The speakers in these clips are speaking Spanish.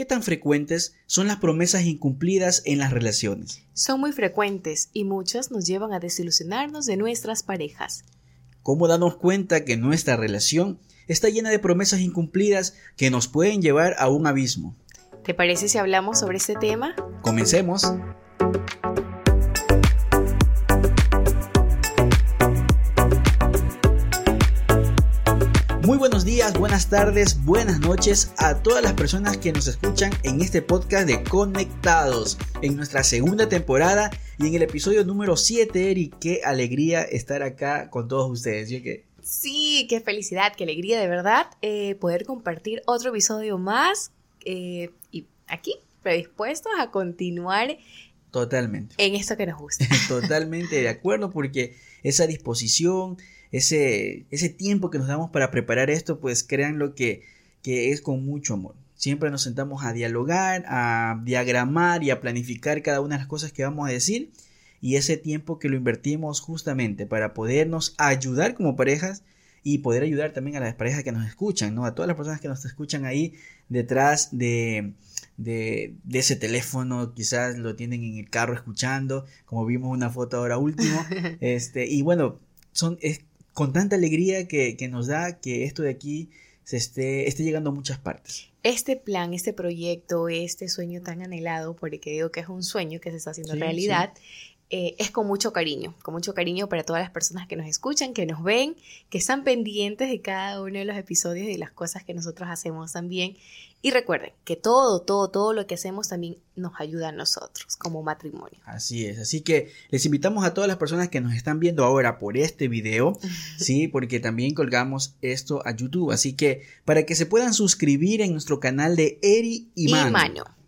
¿qué tan frecuentes son las promesas incumplidas en las relaciones? Son muy frecuentes y muchas nos llevan a desilusionarnos de nuestras parejas. ¿Cómo darnos cuenta que nuestra relación está llena de promesas incumplidas que nos pueden llevar a un abismo? ¿Te parece si hablamos sobre este tema? Comencemos. Muy buenos días, buenas tardes, buenas noches a todas las personas que nos escuchan en este podcast de Conectados, en nuestra segunda temporada y en el episodio número 7, Eric. Qué alegría estar acá con todos ustedes. Sí, qué felicidad, qué alegría de verdad eh, poder compartir otro episodio más eh, y aquí predispuestos a continuar Totalmente. En esto que nos gusta. Totalmente de acuerdo porque esa disposición, ese, ese tiempo que nos damos para preparar esto, pues créanlo que, que es con mucho amor. Siempre nos sentamos a dialogar, a diagramar y a planificar cada una de las cosas que vamos a decir. Y ese tiempo que lo invertimos justamente para podernos ayudar como parejas y poder ayudar también a las parejas que nos escuchan, ¿no? A todas las personas que nos escuchan ahí detrás de, de, de, ese teléfono, quizás lo tienen en el carro escuchando, como vimos una foto ahora último, este, y bueno, son, es, con tanta alegría que, nos da que esto de aquí se esté, esté llegando a muchas partes. Este plan, este proyecto, este sueño tan anhelado, porque digo que es un sueño que se está haciendo realidad, eh, es con mucho cariño, con mucho cariño para todas las personas que nos escuchan, que nos ven, que están pendientes de cada uno de los episodios y las cosas que nosotros hacemos también. Y recuerden que todo, todo, todo lo que hacemos también nos ayuda a nosotros como matrimonio. Así es, así que les invitamos a todas las personas que nos están viendo ahora por este video, sí, porque también colgamos esto a YouTube, así que para que se puedan suscribir en nuestro canal de Eri y Mano. Y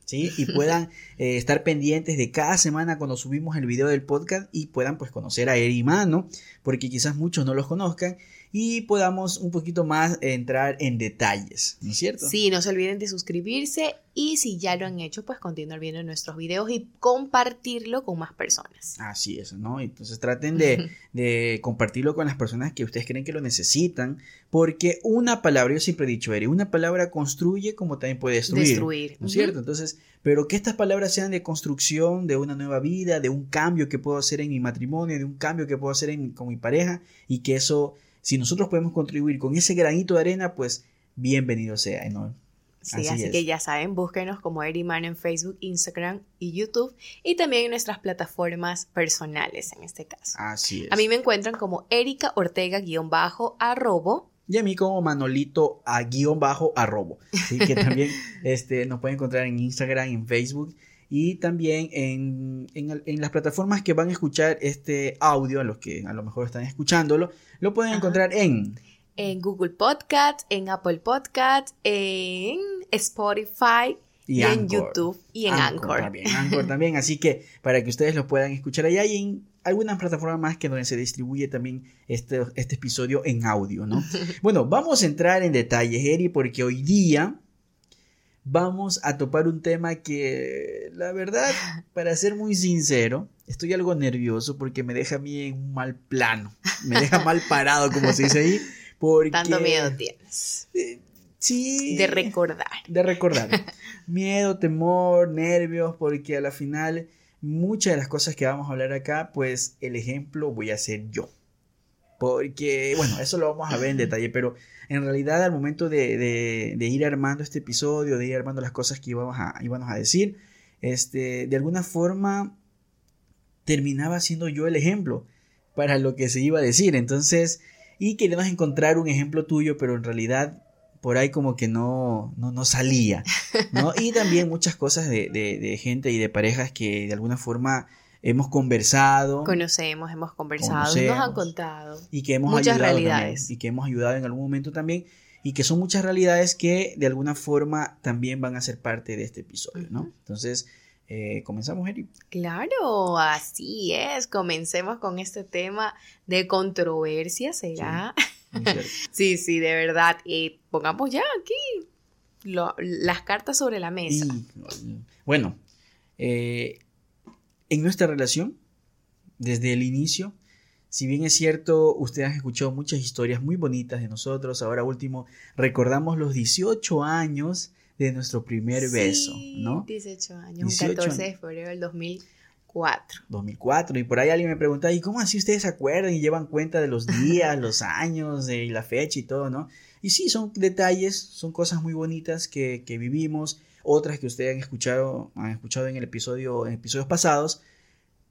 puedan eh, estar pendientes de cada semana cuando subimos el video del podcast y puedan pues conocer a Eri Mano, porque quizás muchos no los conozcan y podamos un poquito más entrar en detalles, ¿no es cierto? Sí, no se olviden de suscribirse y si ya lo han hecho, pues continuar viendo nuestros videos y compartirlo con más personas. Así es, ¿no? Entonces traten de, de compartirlo con las personas que ustedes creen que lo necesitan, porque una palabra, yo siempre he dicho, Eri, una palabra construye como también puede destruir. Destruir. ¿No es cierto? Entonces, pero que estas palabras sean de construcción, de una nueva vida, de un cambio que puedo hacer en mi matrimonio, de un cambio que puedo hacer en, con mi pareja y que eso si nosotros podemos contribuir con ese granito de arena, pues bienvenido sea, ¿no? Sí, así, que ya saben, búsquenos como Eriman en Facebook, Instagram y YouTube y también en nuestras plataformas personales en este caso. Así es. A mí me encuentran como Erika Ortega-arrobo. Y a mí como Manolito a guion bajo arrobo. Así que también este, nos pueden encontrar en Instagram, en Facebook y también en, en, las plataformas que van a escuchar este audio, a los que a lo mejor están escuchándolo, lo pueden encontrar en... En Google Podcast, en Apple Podcast, en Spotify y, en YouTube y en Anchor. También, Anchor también, así que para que ustedes lo puedan escuchar allá y en algunas plataformas más que donde se distribuye también este, este episodio en audio, ¿no? bueno, vamos a entrar en detalles, Eri, porque hoy día vamos a topar un tema que, la verdad, para ser muy sincero, estoy algo nervioso porque me deja a mí en un mal plano, me deja mal parado, como se dice ahí. Porque, Tanto miedo tienes. Eh, sí. De recordar. De recordar. miedo, temor, nervios, porque a la final, muchas de las cosas que vamos a hablar acá, pues el ejemplo voy a ser yo. Porque, bueno, eso lo vamos a ver en detalle, pero en realidad al momento de, ir armando este episodio, de ir armando las cosas que íbamos a, íbamos a decir, este, de alguna forma terminaba siendo yo el ejemplo para lo que se iba a decir. Entonces, y queríamos encontrar un ejemplo tuyo, pero en realidad por ahí como que no, no, no salía, ¿no? Y también muchas cosas de, de, de gente y de parejas que de alguna forma hemos conversado. Conocemos, hemos conversado, nos han contado. Y que hemos muchas realidades. y que hemos ayudado en algún momento también. Y que son muchas realidades que de alguna forma también van a ser parte de este episodio, ¿no? Entonces, eh, comenzamos, Eri. Claro, así es. Comencemos con este tema de controversia, ¿será? Sí, sí, de verdad. Y pongamos ya aquí las cartas sobre la mesa. bueno, eh, en nuestra relación, desde el inicio, si bien es cierto, ustedes han escuchado muchas historias muy bonitas de nosotros, ahora último recordamos los 18 años de nuestro primer beso, ¿no? 18 años, un 14 de febrero del 2004. 2004, y por ahí alguien me pregunta, ¿y cómo así ustedes se acuerdan y llevan cuenta de los días, los años, de la fecha y todo, ¿no? Y sí, son detalles, son cosas muy bonitas que, que vivimos, otras que ustedes han escuchado, han escuchado en el episodio, en episodios pasados,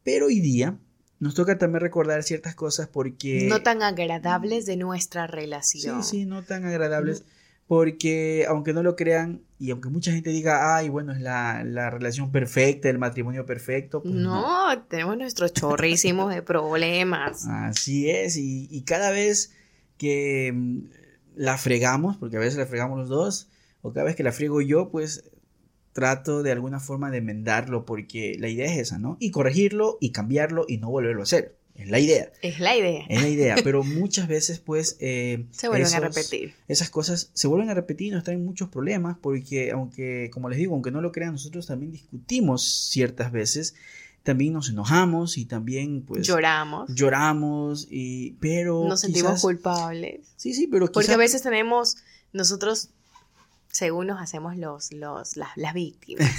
pero hoy día nos toca también recordar ciertas cosas porque... No tan agradables de nuestra relación. Sí, sí, no tan agradables. Porque aunque no lo crean y aunque mucha gente diga, ay, bueno, es la, relación perfecta, el matrimonio perfecto. Pues no, tenemos nuestros chorrísimos de problemas. Así es, y, y cada vez que mm, la fregamos, porque a veces la fregamos los dos, o cada vez que la friego yo, pues trato de alguna forma de enmendarlo porque la idea es esa, ¿no? Y corregirlo y cambiarlo y no volverlo a hacer. Es la idea. Es la idea. Es la idea, pero muchas veces pues... Eh, se vuelven a repetir. Esas cosas se vuelven a repetir y nos traen muchos problemas porque aunque, como les digo, aunque no lo crean, nosotros también discutimos ciertas veces, también nos enojamos y también pues... Lloramos. Lloramos y... pero... Nos sentimos culpables. Sí, sí, pero... Porque a veces tenemos nosotros según nos hacemos los, los, las, víctimas.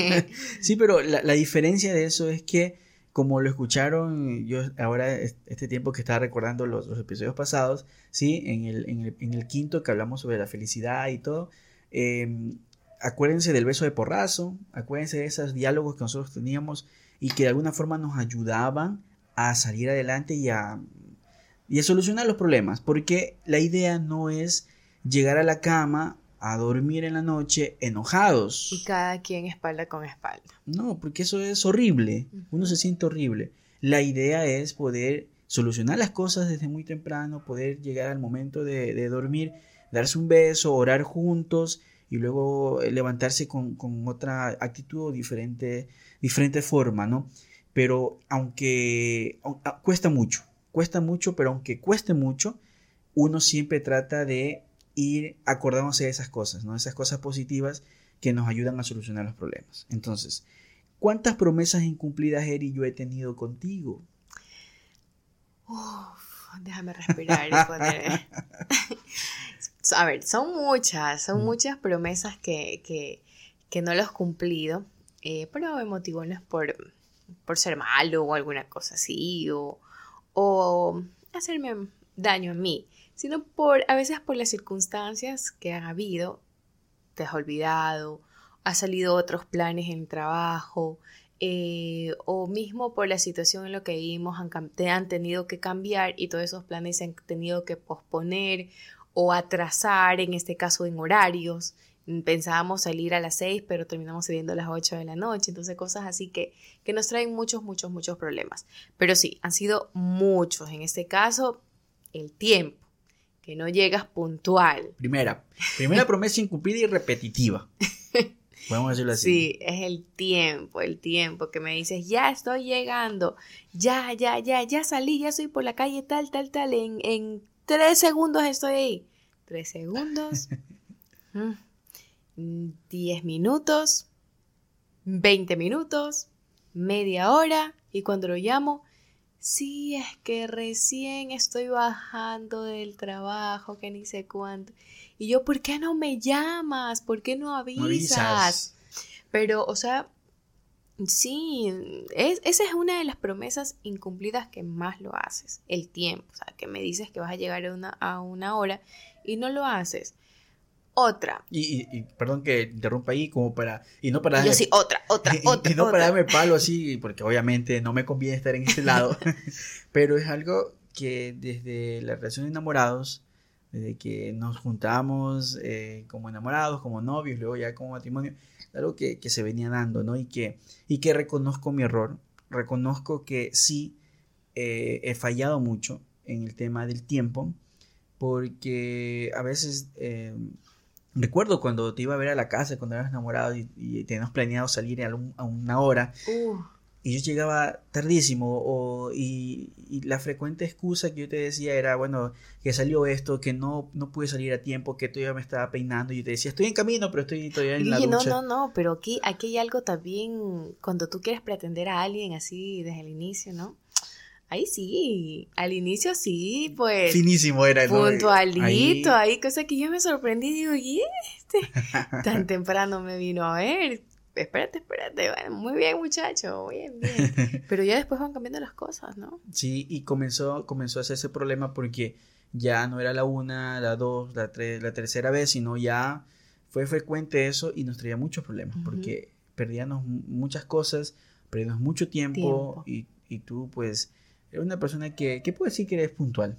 sí, pero la, diferencia de eso es que, como lo escucharon, yo ahora, este tiempo que estaba recordando los, episodios pasados, ¿sí? En el, en, el, quinto que hablamos sobre la felicidad y todo, em, acuérdense del beso de porrazo, acuérdense de esos diálogos que nosotros teníamos y que de alguna forma nos ayudaban a salir adelante y a, y a solucionar los problemas, porque la idea no es llegar a la cama a dormir en la noche enojados. Y cada quien espalda con espalda. No, porque eso es horrible. Uno se siente horrible. La idea es poder solucionar las cosas desde muy temprano, poder llegar al momento de, dormir, darse un beso, orar juntos y luego levantarse con, otra actitud o diferente, diferente forma, ¿no? Pero aunque cuesta mucho, cuesta mucho, pero aunque cueste mucho, uno siempre trata de ir acordándose de esas cosas, ¿no? Esas cosas positivas que nos ayudan a solucionar los problemas. Entonces, ¿cuántas promesas incumplidas, Eri, yo he tenido contigo? déjame respirar y poner... a ver, son muchas, son mm. muchas promesas que, que, que no los he cumplido, eh, pero me motivo no es por, por ser malo o alguna cosa así, o, o hacerme daño a mí, sino por a veces por las circunstancias que han habido, te has olvidado, ha salido otros planes en trabajo, eh, o mismo por la situación en la que vivimos te han tenido que cambiar y todos esos planes se han tenido que posponer o atrasar, en este caso en horarios. Pensábamos salir a las 6, pero terminamos saliendo a las 8 de la noche. Entonces, cosas así que, que nos traen muchos, muchos, muchos problemas. Pero sí, han sido muchos. En este caso, el tiempo que no llegas puntual. Primera, primera promesa incumplida y repetitiva. Podemos decirlo así. Sí, es el tiempo, el tiempo que me dices, ya estoy llegando, ya, ya, ya, ya salí, ya soy por la calle tal, tal, tal, en, en tres segundos estoy ahí. Tres segundos, mm, diez minutos, veinte minutos, media hora, y cuando lo llamo, sí, es que recién estoy bajando del trabajo, que ni sé cuánto. Y yo, ¿por qué no me llamas? ¿Por qué no avisas? Pero, o sea, sí, esa es una de las promesas incumplidas que más lo haces, el tiempo. O sea, que me dices que vas a llegar a una, a una hora y no lo haces. Otra. Y, perdón que interrumpa ahí, como para. Y no para. yo sí, otra, otra, otra. Y no para darme palo así, porque obviamente no me conviene estar en este lado. pero es algo que desde la relación de enamorados, desde que nos juntamos eh, como enamorados, como novios, luego ya como matrimonio, es algo que, se venía dando, ¿no? Y que, y que reconozco mi error. Reconozco que sí eh, he fallado mucho en el tema del tiempo, porque a veces. Eh, Recuerdo cuando te iba a ver a la casa, cuando eras enamorado y, y teníamos planeado salir a, una hora. Uh. Y yo llegaba tardísimo o, y, la frecuente excusa que yo te decía era, bueno, que salió esto, que no, no pude salir a tiempo, que todavía me estaba peinando y yo te decía, estoy en camino, pero estoy todavía en la ducha. No, no, no, pero aquí, aquí hay algo también, cuando tú quieres pretender a alguien así desde el inicio, ¿no? Ahí sí, al inicio sí, pues. Finísimo era, ¿no? Puntualito, ahí... ahí, cosa que yo me sorprendí, digo, ¿y este? Tan temprano me vino a ver. Espérate, espérate, bueno, muy bien muchacho, bien, bien. Pero ya después van cambiando las cosas, ¿no? Sí, y comenzó, comenzó a hacerse problema porque ya no era la una, la dos, la tres, la tercera vez, sino ya fue frecuente eso y nos traía muchos problemas porque perdíamos muchas cosas, perdíamos mucho tiempo, Y, y tú pues Eres una persona que, ¿qué puedo decir que eres puntual?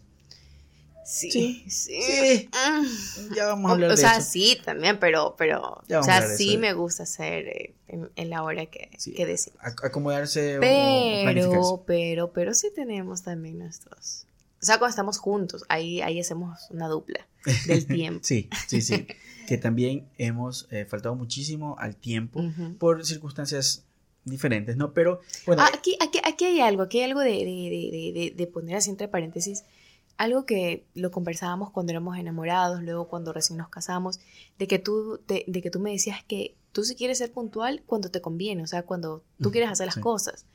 Sí, sí. Mm. Ya vamos a hablar de eso. O sea, sí, también, pero, pero, o sea, sí me gusta hacer eh, en, la hora que, que decimos. Acomodarse pero, o pero, pero sí tenemos también nuestros. O sea, cuando estamos juntos, ahí, ahí hacemos una dupla del tiempo. sí, sí, sí. que también hemos eh, faltado muchísimo al tiempo por circunstancias diferentes, ¿no? Pero bueno. Ah, aquí, aquí, aquí hay algo, aquí hay algo de, de, de, de, poner así entre paréntesis, algo que lo conversábamos cuando éramos enamorados, luego cuando recién nos casamos, de que tú, de, que tú me decías que tú sí quieres ser puntual cuando te conviene, o sea, cuando tú quieres hacer las cosas.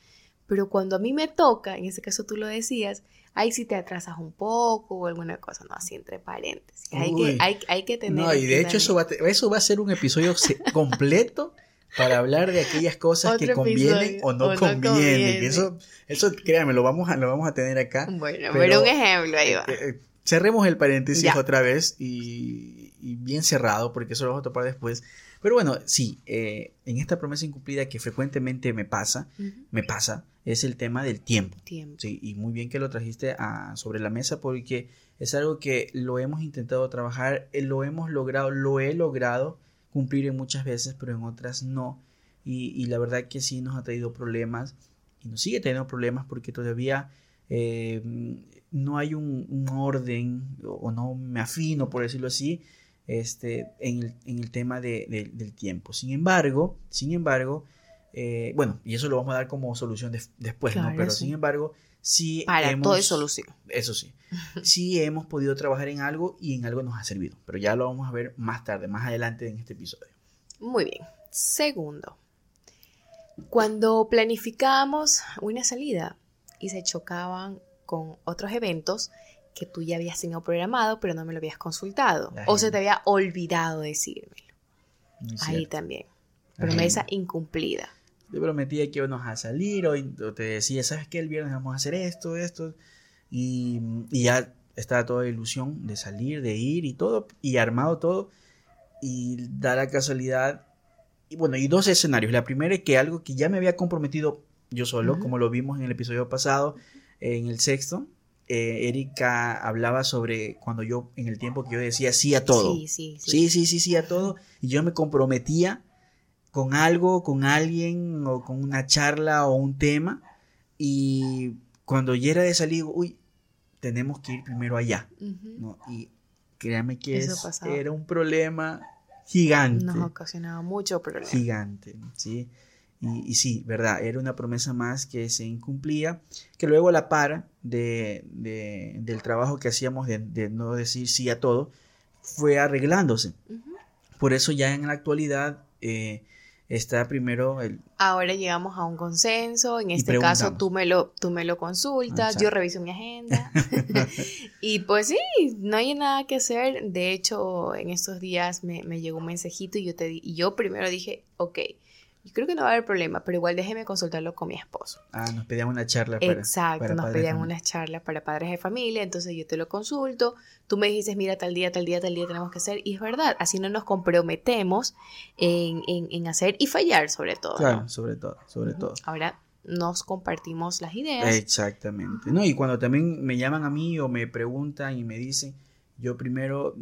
Pero cuando a mí me toca, en ese caso tú lo decías, ahí sí te atrasas un poco o alguna cosa, no, así entre paréntesis. Hay que, hay, hay que tener... No, y de hecho eso va, eso va a ser un episodio completo para hablar de aquellas cosas que convienen o no, convienen. Eso, eso créanme, lo vamos a, lo vamos a tener acá. Bueno, pero, un ejemplo ahí va. Eh, eh, cerremos el paréntesis otra vez y, bien cerrado, porque eso lo vamos a topar después. Pero bueno, sí, eh, en esta promesa incumplida que frecuentemente me pasa, me pasa, es el tema del tiempo. tiempo. Sí, y muy bien que lo trajiste a, sobre la mesa porque es algo que lo hemos intentado trabajar, lo hemos logrado, lo he logrado cumplir en muchas veces, pero en otras no. Y, la verdad que sí nos ha traído problemas y nos sigue teniendo problemas porque todavía eh, no hay un, orden o, no me afino, por decirlo así, este, en, el, tema del tiempo. Sin embargo, sin embargo, eh, bueno, y eso lo vamos a dar como solución después, ¿no? Pero sin embargo, sí Para hemos, todo es solución. Eso sí. sí hemos podido trabajar en algo y en algo nos ha servido. Pero ya lo vamos a ver más tarde, más adelante en este episodio. Muy bien. Segundo, cuando planificábamos una salida y se chocaban con otros eventos que tú ya habías tenido programado, pero no me lo habías consultado. o se te había olvidado decírmelo. Ahí también. Promesa incumplida te prometía que íbamos a salir o, te decía, ¿sabes qué? El viernes vamos a hacer esto, esto. Y, ya estaba toda la ilusión de salir, de ir y todo, y armado todo. Y da la casualidad. Y bueno, y dos escenarios. La primera es que algo que ya me había comprometido yo solo, como lo vimos en el episodio pasado, en el sexto. Eh, Erika hablaba sobre cuando yo, en el tiempo que yo decía sí a todo. Sí, sí, sí. Sí, sí, sí, sí a todo. Y yo me comprometía con algo, con alguien o con una charla o un tema y cuando ya era de salir, uy, tenemos que ir primero allá. Y créame que era un problema gigante. Nos ocasionaba mucho problema. Gigante, ¿sí? Y, sí, verdad, era una promesa más que se incumplía, que luego a la par de, del trabajo que hacíamos de, no decir sí a todo, fue arreglándose. Por eso ya en la actualidad eh, está primero el... Ahora llegamos a un consenso, en este caso tú me lo, tú me lo consultas, yo reviso mi agenda. Y pues sí, no hay nada que hacer, de hecho en estos días me, me llegó un mensajito y yo, te, y yo primero dije, ok, yo creo que no va a haber problema, pero igual déjeme consultarlo con mi esposo. Ah, nos pedían una charla para Exacto, nos pedían una charla para padres de familia, entonces yo te lo consulto, tú me dices, mira, tal día, tal día, tal día tenemos que hacer, y es verdad, así no nos comprometemos en, en, hacer y fallar sobre todo. Claro, sobre todo, sobre todo. Ahora nos compartimos las ideas. Exactamente. No, y cuando también me llaman a mí o me preguntan y me dicen, yo primero,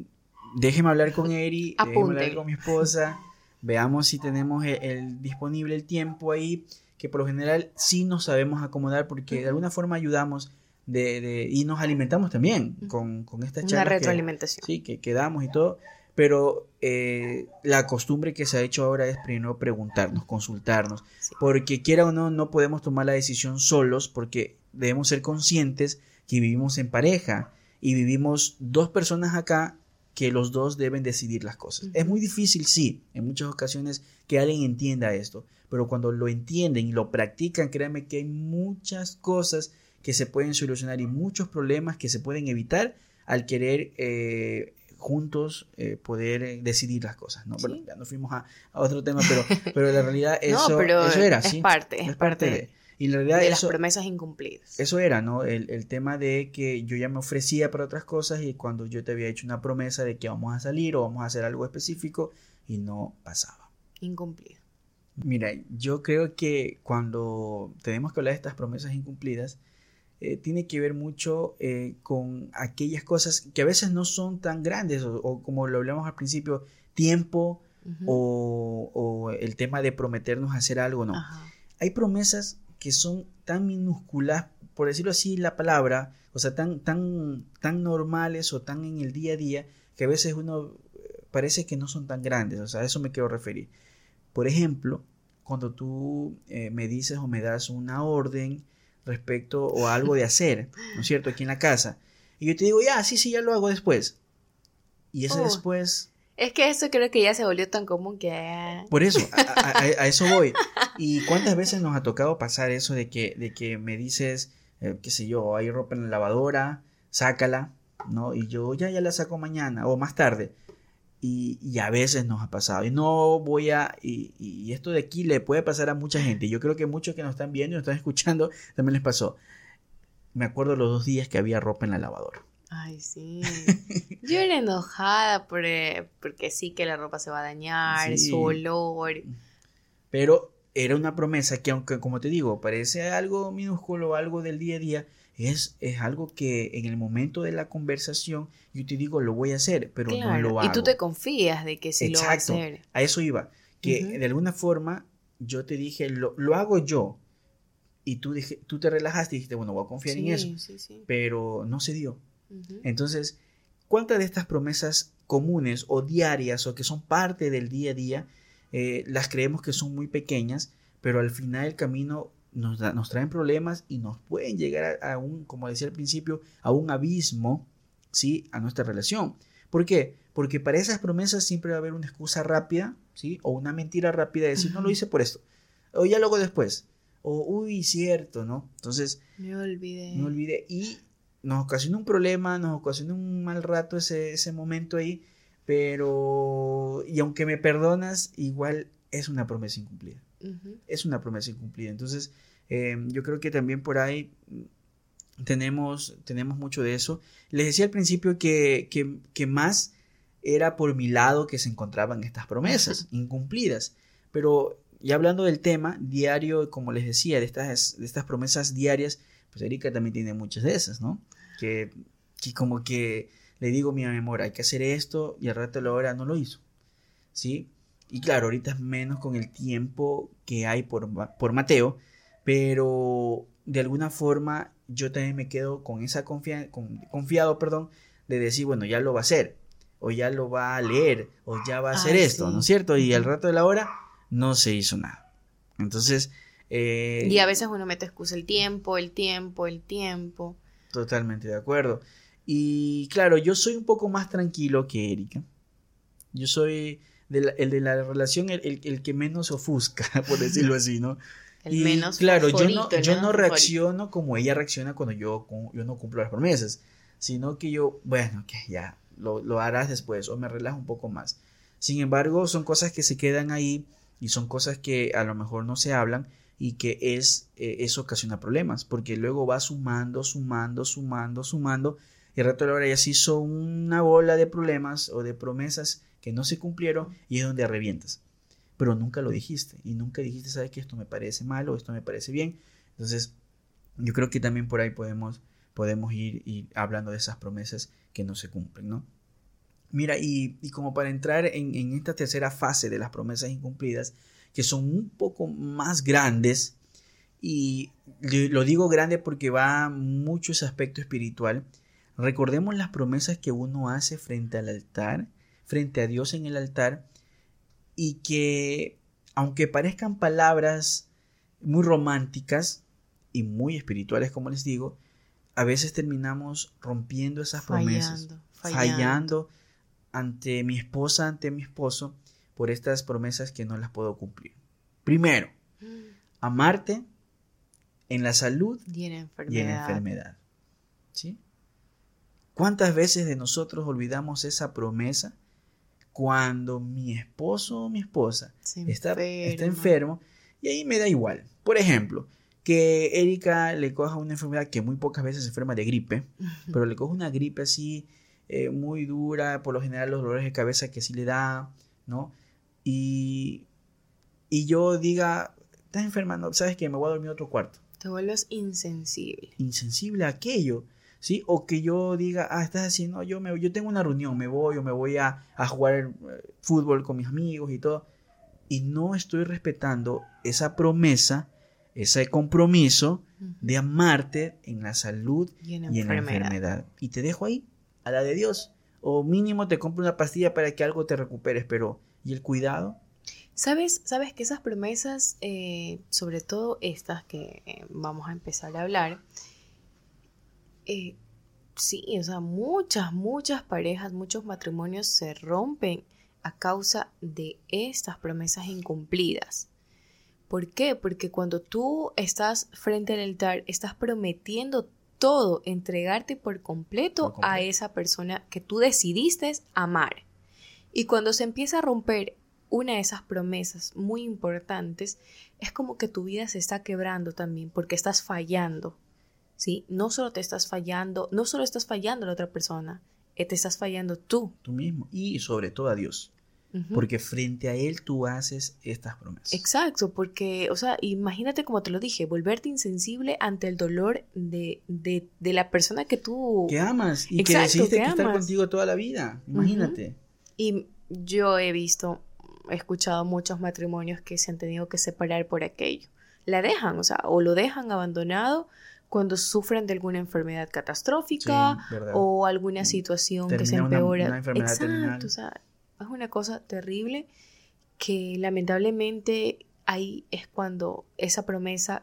déjeme hablar con Eri, déjeme hablar con mi esposa veamos si tenemos el, disponible el tiempo ahí, que por lo general sí nos sabemos acomodar porque de alguna forma ayudamos de, y nos alimentamos también con, con esta charla. Una retroalimentación. sí, que quedamos y todo. Pero eh, la costumbre que se ha hecho ahora es primero preguntarnos, consultarnos, porque quiera o no, no podemos tomar la decisión solos, porque debemos ser conscientes que vivimos en pareja y vivimos dos personas acá que los dos deben decidir las cosas. Es muy difícil, sí, en muchas ocasiones que alguien entienda esto, pero cuando lo entienden y lo practican, créanme que hay muchas cosas que se pueden solucionar y muchos problemas que se pueden evitar al querer eh, juntos eh, poder decidir las cosas. ¿no? Bueno, ya nos fuimos a, otro tema, pero, pero la realidad eso, eso era. Es parte, es, parte de, y la realidad de las promesas incumplidas. Eso era, ¿no? El, el, tema de que yo ya me ofrecía para otras cosas y cuando yo te había hecho una promesa de que vamos a salir o vamos a hacer algo específico y no pasaba. Incumplido. Mira, yo creo que cuando tenemos que hablar de estas promesas incumplidas, eh, tiene que ver mucho eh, con aquellas cosas que a veces no son tan grandes o, como lo hablamos al principio, tiempo o, el tema de prometernos hacer algo, no. Hay promesas que son tan minúsculas, por decirlo así la palabra, o sea, tan, tan, tan normales o tan en el día a día, que a veces uno eh, parece que no son tan grandes, o sea, a eso me quiero referir. Por ejemplo, cuando tú eh, me dices o me das una orden respecto o algo de hacer, ¿no es cierto? Aquí en la casa. Y yo te digo, ya, sí, sí, ya lo hago después. Y ese oh. después... Es que eso creo que ya se volvió tan común que... Por eso, a, eso voy. ¿Y cuántas veces nos ha tocado pasar eso de que, de que me dices, eh, qué sé yo, hay ropa en la lavadora, sácala, ¿no? Y yo ya, ya la saco mañana o más tarde. Y, a veces nos ha pasado. Y no voy a. Y, esto de aquí le puede pasar a mucha gente. Yo creo que muchos que nos están viendo y nos están escuchando también les pasó. Me acuerdo los dos días que había ropa en la lavadora. Ay, sí. Yo era enojada por, eh, porque sí que la ropa se va a dañar, su olor. Pero era una promesa que, aunque, como te digo, parece algo minúsculo, algo del día a día, es, es algo que en el momento de la conversación yo te digo lo voy a hacer, pero no lo hago. Y tú te confías de que sí lo va a hacer. A eso iba. Que de alguna forma yo te dije, lo, lo hago yo. Y tú, dije, tú te relajaste y dijiste, bueno, voy a confiar en eso. Pero no se dio. Entonces, ¿cuántas de estas promesas comunes o diarias o que son parte del día a día, eh, las creemos que son muy pequeñas, pero al final del camino nos, traen problemas y nos pueden llegar a, un, como decía al principio, a un abismo, ¿sí? A nuestra relación. ¿Por qué? Porque para esas promesas siempre va a haber una excusa rápida, ¿sí? O una mentira rápida de decir, no lo hice por esto, o ya lo hago después, o uy, cierto, ¿no? Entonces, me olvidé. Me olvidé. Y nos ocasiona un problema, nos ocasiona un mal rato ese, ese momento ahí, pero, y aunque me perdonas, igual es una promesa incumplida. Es una promesa incumplida. Entonces, em, yo creo que también por ahí tenemos, tenemos mucho de eso. Les decía al principio que, que, más era por mi lado que se encontraban estas promesas incumplidas. Pero ya hablando del tema diario, como les decía, de estas, de estas promesas diarias, pues Erika también tiene muchas de esas, ¿no? Que, que como que le digo mi amor, hay que hacer esto y al rato de la hora no lo hizo. ¿Sí? Y claro, ahorita es menos con el tiempo que hay por, por Mateo, pero de alguna forma yo también me quedo con esa confianza, confiado, perdón, de decir, bueno, ya lo va a hacer, o ya lo va a leer, o ya va a hacer esto, ¿no es cierto? Y al rato de la hora no se hizo nada. Entonces... Eh, y a veces uno mete excusa el tiempo, el tiempo, el tiempo. Totalmente de acuerdo. Y claro, yo soy un poco más tranquilo que Erika. Yo soy el de la relación el, el, que menos ofusca, por decirlo así, ¿no? El menos claro, yo no, yo no reacciono como ella reacciona cuando yo, yo no cumplo las promesas, sino que yo, bueno, que ya, lo, lo, harás después o me relajo un poco más. Sin embargo, son cosas que se quedan ahí y son cosas que a lo mejor no se hablan y que es, eh, eso ocasiona problemas, porque luego va sumando, sumando, sumando, sumando, y ya se hizo una bola de problemas o de promesas que no se cumplieron y es donde revientas. Pero nunca lo dijiste y nunca dijiste, sabes que esto me parece mal o esto me parece bien. Entonces, yo creo que también por ahí podemos, podemos ir, hablando de esas promesas que no se cumplen, ¿no? Mira, y, como para entrar en, en, esta tercera fase de las promesas incumplidas, que son un poco más grandes, y lo digo grande porque va mucho ese aspecto espiritual, recordemos las promesas que uno hace frente al altar frente a Dios en el altar y que, aunque parezcan palabras muy románticas y muy espirituales, como les digo, a veces terminamos rompiendo esas promesas, fallando, ante mi esposa, ante mi esposo, por estas promesas que no las puedo cumplir. Primero, mm. amarte en la salud y en enfermedad. Y en enfermedad. ¿Sí? ¿Cuántas veces de nosotros olvidamos esa promesa cuando mi esposo o mi esposa está, está enfermo? Y ahí me da igual. Por ejemplo, que Erika le coja una enfermedad que muy pocas veces se enferma de gripe, pero le coja una gripe así eh, muy dura, por lo general los dolores de cabeza que sí le da, ¿no? Y, y yo diga, estás enfermando, sabes que me voy a dormir en otro cuarto. Te vuelves insensible. Insensible a aquello. ¿Sí? O que yo diga, ah, estás haciendo, yo, me, yo tengo una reunión, me voy o me voy a, jugar eh, fútbol con mis amigos y todo, y no estoy respetando esa promesa, ese compromiso de amarte en la salud y en, la enfermedad. Y te dejo ahí, a la de Dios. O mínimo te compro una pastilla para que algo te recuperes, pero ¿y el cuidado? ¿Sabes, sabes que esas promesas, eh, sobre todo estas que eh, vamos a empezar a hablar, eh, sí, o sea, muchas, muchas parejas, muchos matrimonios se rompen a causa de estas promesas incumplidas. ¿Por qué? Porque cuando tú estás frente al altar, estás prometiendo todo, entregarte por completo, a esa persona que tú decidiste amar. Y cuando se empieza a romper una de esas promesas muy importantes, es como que tu vida se está quebrando también, porque estás fallando. ¿Sí? No solo te estás fallando, no solo estás fallando a la otra persona, eh, te estás fallando tú. Tú mismo y sobre todo a Dios. Porque frente a Él tú haces estas promesas. Exacto, porque, o sea, imagínate como te lo dije, volverte insensible ante el dolor de, de, de la persona que tú... Que amas y que decidiste estar contigo toda la vida, imagínate. Y yo he visto, he escuchado muchos matrimonios que se han tenido que separar por aquello. La dejan, o sea, o lo dejan abandonado cuando sufren de alguna enfermedad catastrófica o alguna situación que se empeora. Exacto, o sea, es una cosa terrible que lamentablemente ahí es cuando esa promesa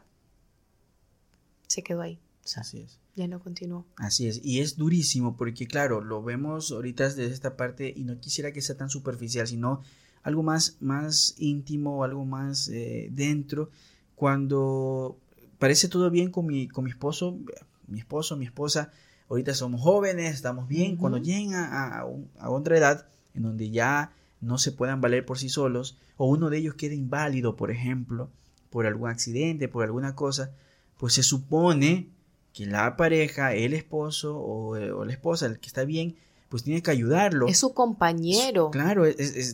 se quedó ahí. Así es. Ya no continuó. Así es. Y es durísimo porque, claro, lo vemos ahorita desde esta parte y no quisiera que sea tan superficial, sino algo más, más íntimo, algo más eh, dentro. Cuando parece todo bien con mi, con mi esposo, mi esposo, mi esposa, ahorita somos jóvenes, estamos bien, cuando lleguen a, a, otra edad en donde ya no se puedan valer por sí solos, o uno de ellos quede inválido, por ejemplo, por algún accidente, por alguna cosa, pues se supone que la pareja, el esposo o, la esposa, el que está bien, pues tiene que ayudarlo. Es su compañero. Claro,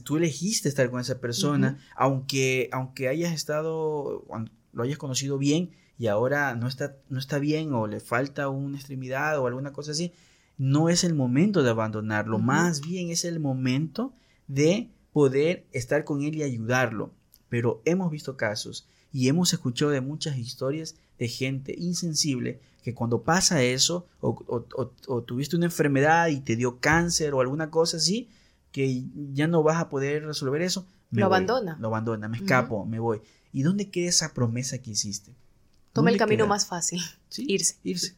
tú elegiste estar con esa persona, aunque, aunque hayas estado, lo hayas conocido bien, y ahora no está, no está bien o le falta una extremidad o alguna cosa así, no es el momento de abandonarlo, más bien es el momento de poder estar con él y ayudarlo. Pero hemos visto casos y hemos escuchado de muchas historias de gente insensible que cuando pasa eso o, tuviste una enfermedad y te dio cáncer o alguna cosa así, que ya no vas a poder resolver eso, lo abandona. Lo abandona, me escapo, me voy. ¿Y dónde queda esa promesa que hiciste? Toma el camino más fácil. irse. Irse.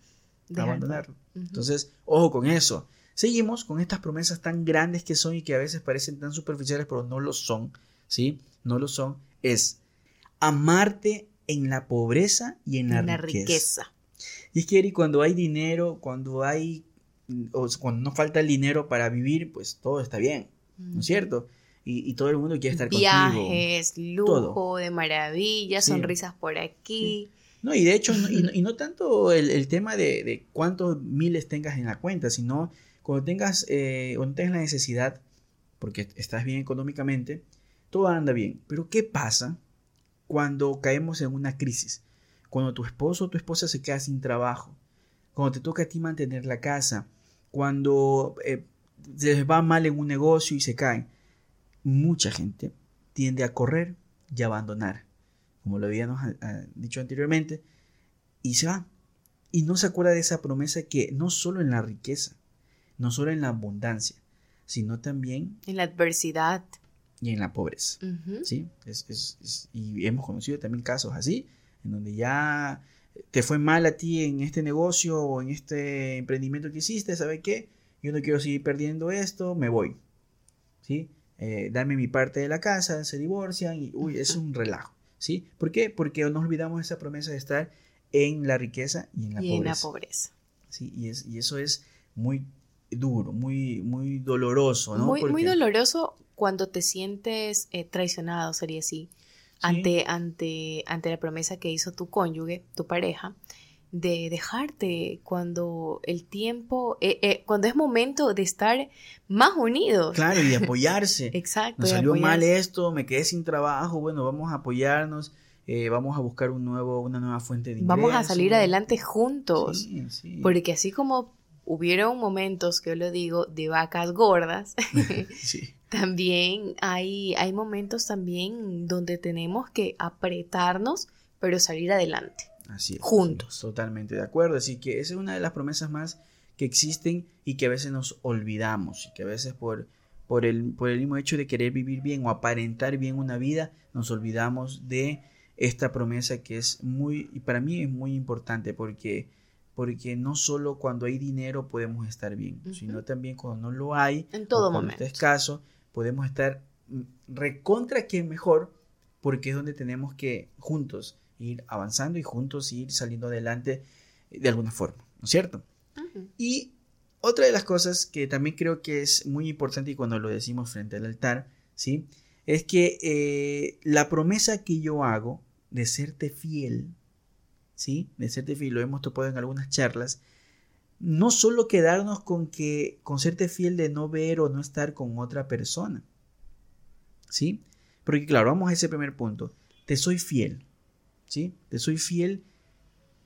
Abandonarlo. Entonces, ojo con eso. Seguimos con estas promesas tan grandes que son y que a veces parecen tan superficiales, pero no lo son. ¿Sí? No lo son. Es amarte en la pobreza y en, la, riqueza. Y es que, cuando hay dinero, cuando hay. O cuando no falta el dinero para vivir, pues todo está bien. ¿No es cierto? Y, todo el mundo quiere estar Viajes, lujo, de maravilla, sonrisas por aquí. No, y de hecho, y, no, tanto el, tema de, cuántos miles tengas en la cuenta, sino cuando tengas, eh, cuando tengas la necesidad, porque estás bien económicamente, todo anda bien. Pero ¿qué pasa cuando caemos en una crisis? Cuando tu esposo o tu esposa se queda sin trabajo, cuando te toca a ti mantener la casa, cuando eh, se les va mal en un negocio y se caen. Mucha gente tiende a correr y abandonar como lo habíamos ah, ah, dicho anteriormente, y se va. Y no se acuerda de esa promesa que no solo en la riqueza, no solo en la abundancia, sino también en la adversidad y en la pobreza. ¿sí? y hemos conocido también casos así, en donde ya te fue mal a ti en este negocio o en este emprendimiento que hiciste, ¿sabe qué? Yo no quiero seguir perdiendo esto, me voy. ¿Sí? Eh, dame mi parte de la casa, se divorcian y, uy, es un relajo. ¿Sí? ¿Por qué? Porque nos olvidamos esa promesa de estar en la riqueza y en la y pobreza. en la pobreza. Sí, y, es, y eso es muy duro, muy, muy doloroso, ¿no? Muy, muy doloroso cuando te sientes eh, traicionado, sería así, ante, ante, ante la promesa que hizo tu cónyuge, tu pareja, de dejarte cuando el tiempo, eh, eh, cuando es momento de estar más unidos. Claro, y de apoyarse. Exacto. De salió mal esto, me quedé sin trabajo, bueno, vamos a apoyarnos, eh, vamos a buscar un nuevo, una nueva fuente de ingresos. Vamos a salir adelante juntos. Sí, sí. Porque así como hubieron momentos, que yo lo digo, de vacas gordas, Sí. también hay, hay momentos también donde tenemos que apretarnos, pero salir adelante. Así es. Juntos. sí, totalmente de acuerdo. Así que esa es una de las promesas más que existen y que a veces nos olvidamos y que a veces por, por, el, por el mismo hecho de querer vivir bien o aparentar bien una vida, nos olvidamos de esta promesa que es muy, y para mí es muy importante porque, porque no solo cuando hay dinero podemos estar bien, Ujú. sino también cuando no lo hay, En todo cuando momento. está escaso, podemos estar recontra que mejor porque es donde tenemos que juntos ir avanzando y juntos ir saliendo adelante de alguna forma, ¿no es cierto? Y otra de las cosas que también creo que es muy importante y cuando lo decimos frente al altar, ¿sí? Es que eh, la promesa que yo hago de serte fiel, ¿sí? De serte fiel, lo hemos topado en algunas charlas, no solo quedarnos con que con serte fiel de no ver o no estar con otra persona, ¿sí? Porque claro, vamos a ese primer punto. Te soy fiel, ¿sí? Te soy fiel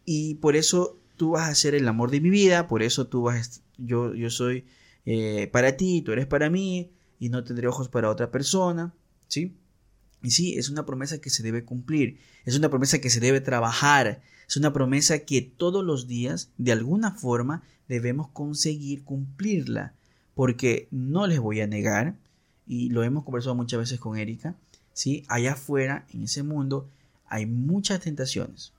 y por eso tú vas a ser el amor de mi vida, por eso tú vas, yo, yo soy eh, para ti, tú eres para mí y no tendré ojos para otra persona, ¿sí? Y sí, es una promesa que se debe cumplir, es una promesa que se debe trabajar, es una promesa que todos los días, de alguna forma, debemos conseguir cumplirla, porque no les voy a negar, y lo hemos conversado muchas veces con Erika, ¿sí? Allá afuera, en ese mundo, hay muchas tentaciones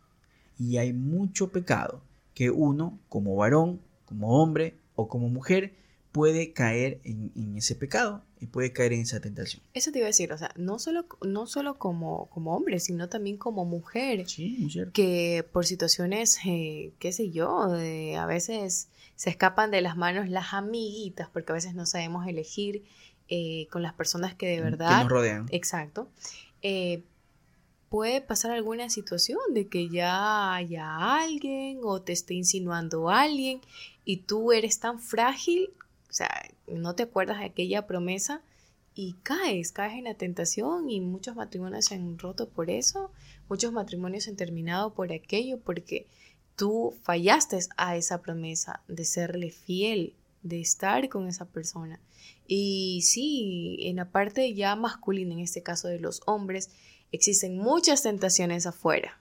y hay mucho pecado que uno, como varón, como hombre o como mujer, puede caer en, en ese pecado y puede caer en esa tentación. Eso te iba a decir, o sea, no solo, no solo como, como hombre, sino también como mujer. Sí, muy cierto. que por situaciones, eh, qué sé yo, de, a veces se escapan de las manos las amiguitas, porque a veces no sabemos elegir eh, con las personas que de Que verdad, nos rodean. exacto, eh, puede pasar alguna situación de que ya haya alguien o te esté insinuando alguien y tú eres tan frágil, o sea, no te acuerdas de aquella promesa y caes, caes en la tentación y muchos matrimonios se han roto por eso, muchos matrimonios se han terminado por aquello porque tú fallaste a esa promesa de serle fiel, de estar con esa persona. Y sí, en la parte ya masculina, en este caso de los hombres, existen muchas tentaciones afuera.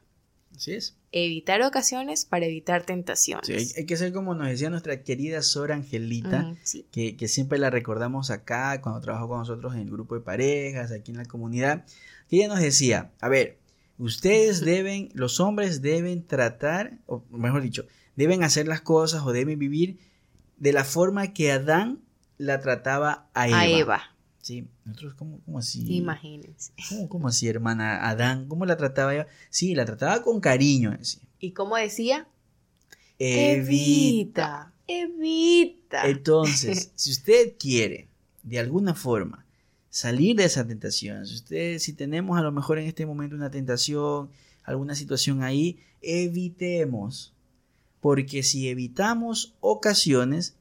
Así es. Evitar ocasiones para evitar tentaciones. Sí, hay, hay que ser como nos decía nuestra querida Sora Angelita, Ujú, sí. que, que siempre la recordamos acá cuando trabajó con nosotros en el grupo de parejas, aquí en la comunidad, que ella nos decía, a ver, ustedes deben, los hombres deben tratar, o mejor dicho, deben hacer las cosas o deben vivir de la forma que Adán la trataba a Eva. A Eva, Sí, nosotros como, como así. imagínense. ¿Cómo, cómo así, hermana Adán? ¿Cómo la trataba ella? Sí, la trataba con cariño, decía. ¿Y cómo decía? Evita. Evita. Entonces, si usted quiere, de alguna forma, salir de esa tentación, si usted, si tenemos a lo mejor en este momento una tentación, alguna situación ahí, evitemos. Porque si evitamos ocasiones,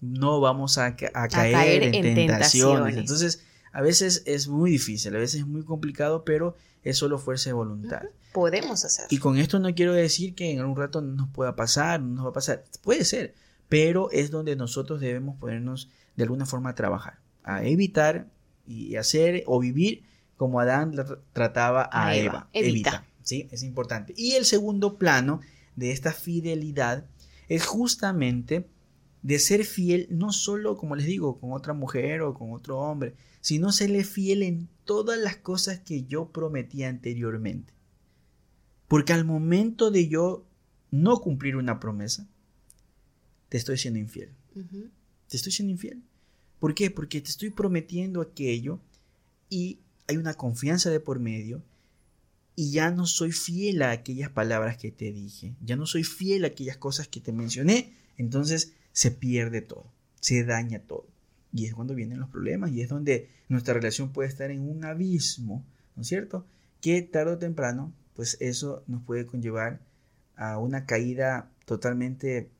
no vamos a, ca- a caer, caer en, en tentaciones. tentaciones. Entonces, a veces es muy difícil, a veces es muy complicado, pero es solo fuerza de voluntad. Podemos hacer. Y con esto no quiero decir que en algún rato no nos pueda pasar, no nos va a pasar. Puede ser, pero es donde nosotros debemos ponernos de alguna forma a trabajar, a evitar y hacer o vivir como Adán trataba a, A Eva. Eva. Evita. ¿sí? Es importante. Y el segundo plano de esta fidelidad es justamente de ser fiel no solo, como les digo, con otra mujer o con otro hombre, sino serle fiel en todas las cosas que yo prometí anteriormente. Porque al momento de yo no cumplir una promesa, te estoy siendo infiel. Te estoy siendo infiel. ¿Por qué? Porque te estoy prometiendo aquello y hay una confianza de por medio y ya no soy fiel a aquellas palabras que te dije, ya no soy fiel a aquellas cosas que te mencioné, entonces se pierde todo, se daña todo. Y es cuando vienen los problemas y es donde nuestra relación puede estar en un abismo, ¿no es cierto? Que tarde o temprano, pues eso nos puede conllevar a una caída totalmente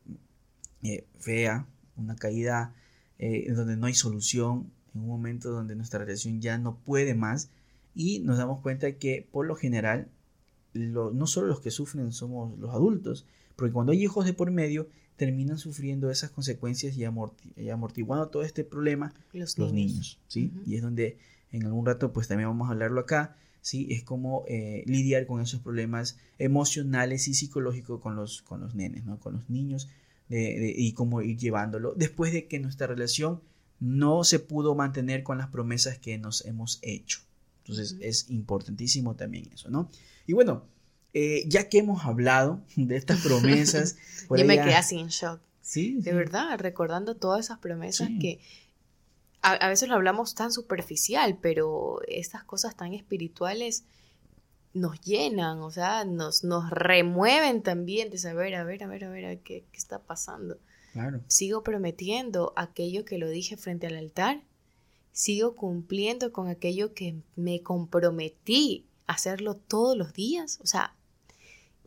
eh, fea, una caída eh, donde no hay solución, en un momento donde nuestra relación ya no puede más y nos damos cuenta que por lo general no solo los que sufren somos los adultos, porque cuando hay hijos de por medio terminan sufriendo esas consecuencias y, amortiguando todo este problema los, niños, ¿sí? Y es donde en algún rato pues también vamos a hablarlo acá, ¿sí? Es como eh, lidiar con esos problemas emocionales y psicológicos con los, con los nenes, ¿no? Con los niños y cómo ir llevándolo después de que nuestra relación no se pudo mantener con las promesas que nos hemos hecho. Entonces es importantísimo también eso, ¿no? Y bueno, eh, ya que hemos hablado de estas promesas... Yo me quedé así en shock. Sí. De verdad, recordando todas esas promesas que a, veces lo hablamos tan superficial, pero estas cosas tan espirituales nos llenan, o sea, nos, nos remueven también de saber, a ver, a ver, a ver, qué, qué está pasando. Claro. Sigo prometiendo aquello que lo dije frente al altar. Sigo cumpliendo con aquello que me comprometí a hacerlo todos los días. O sea,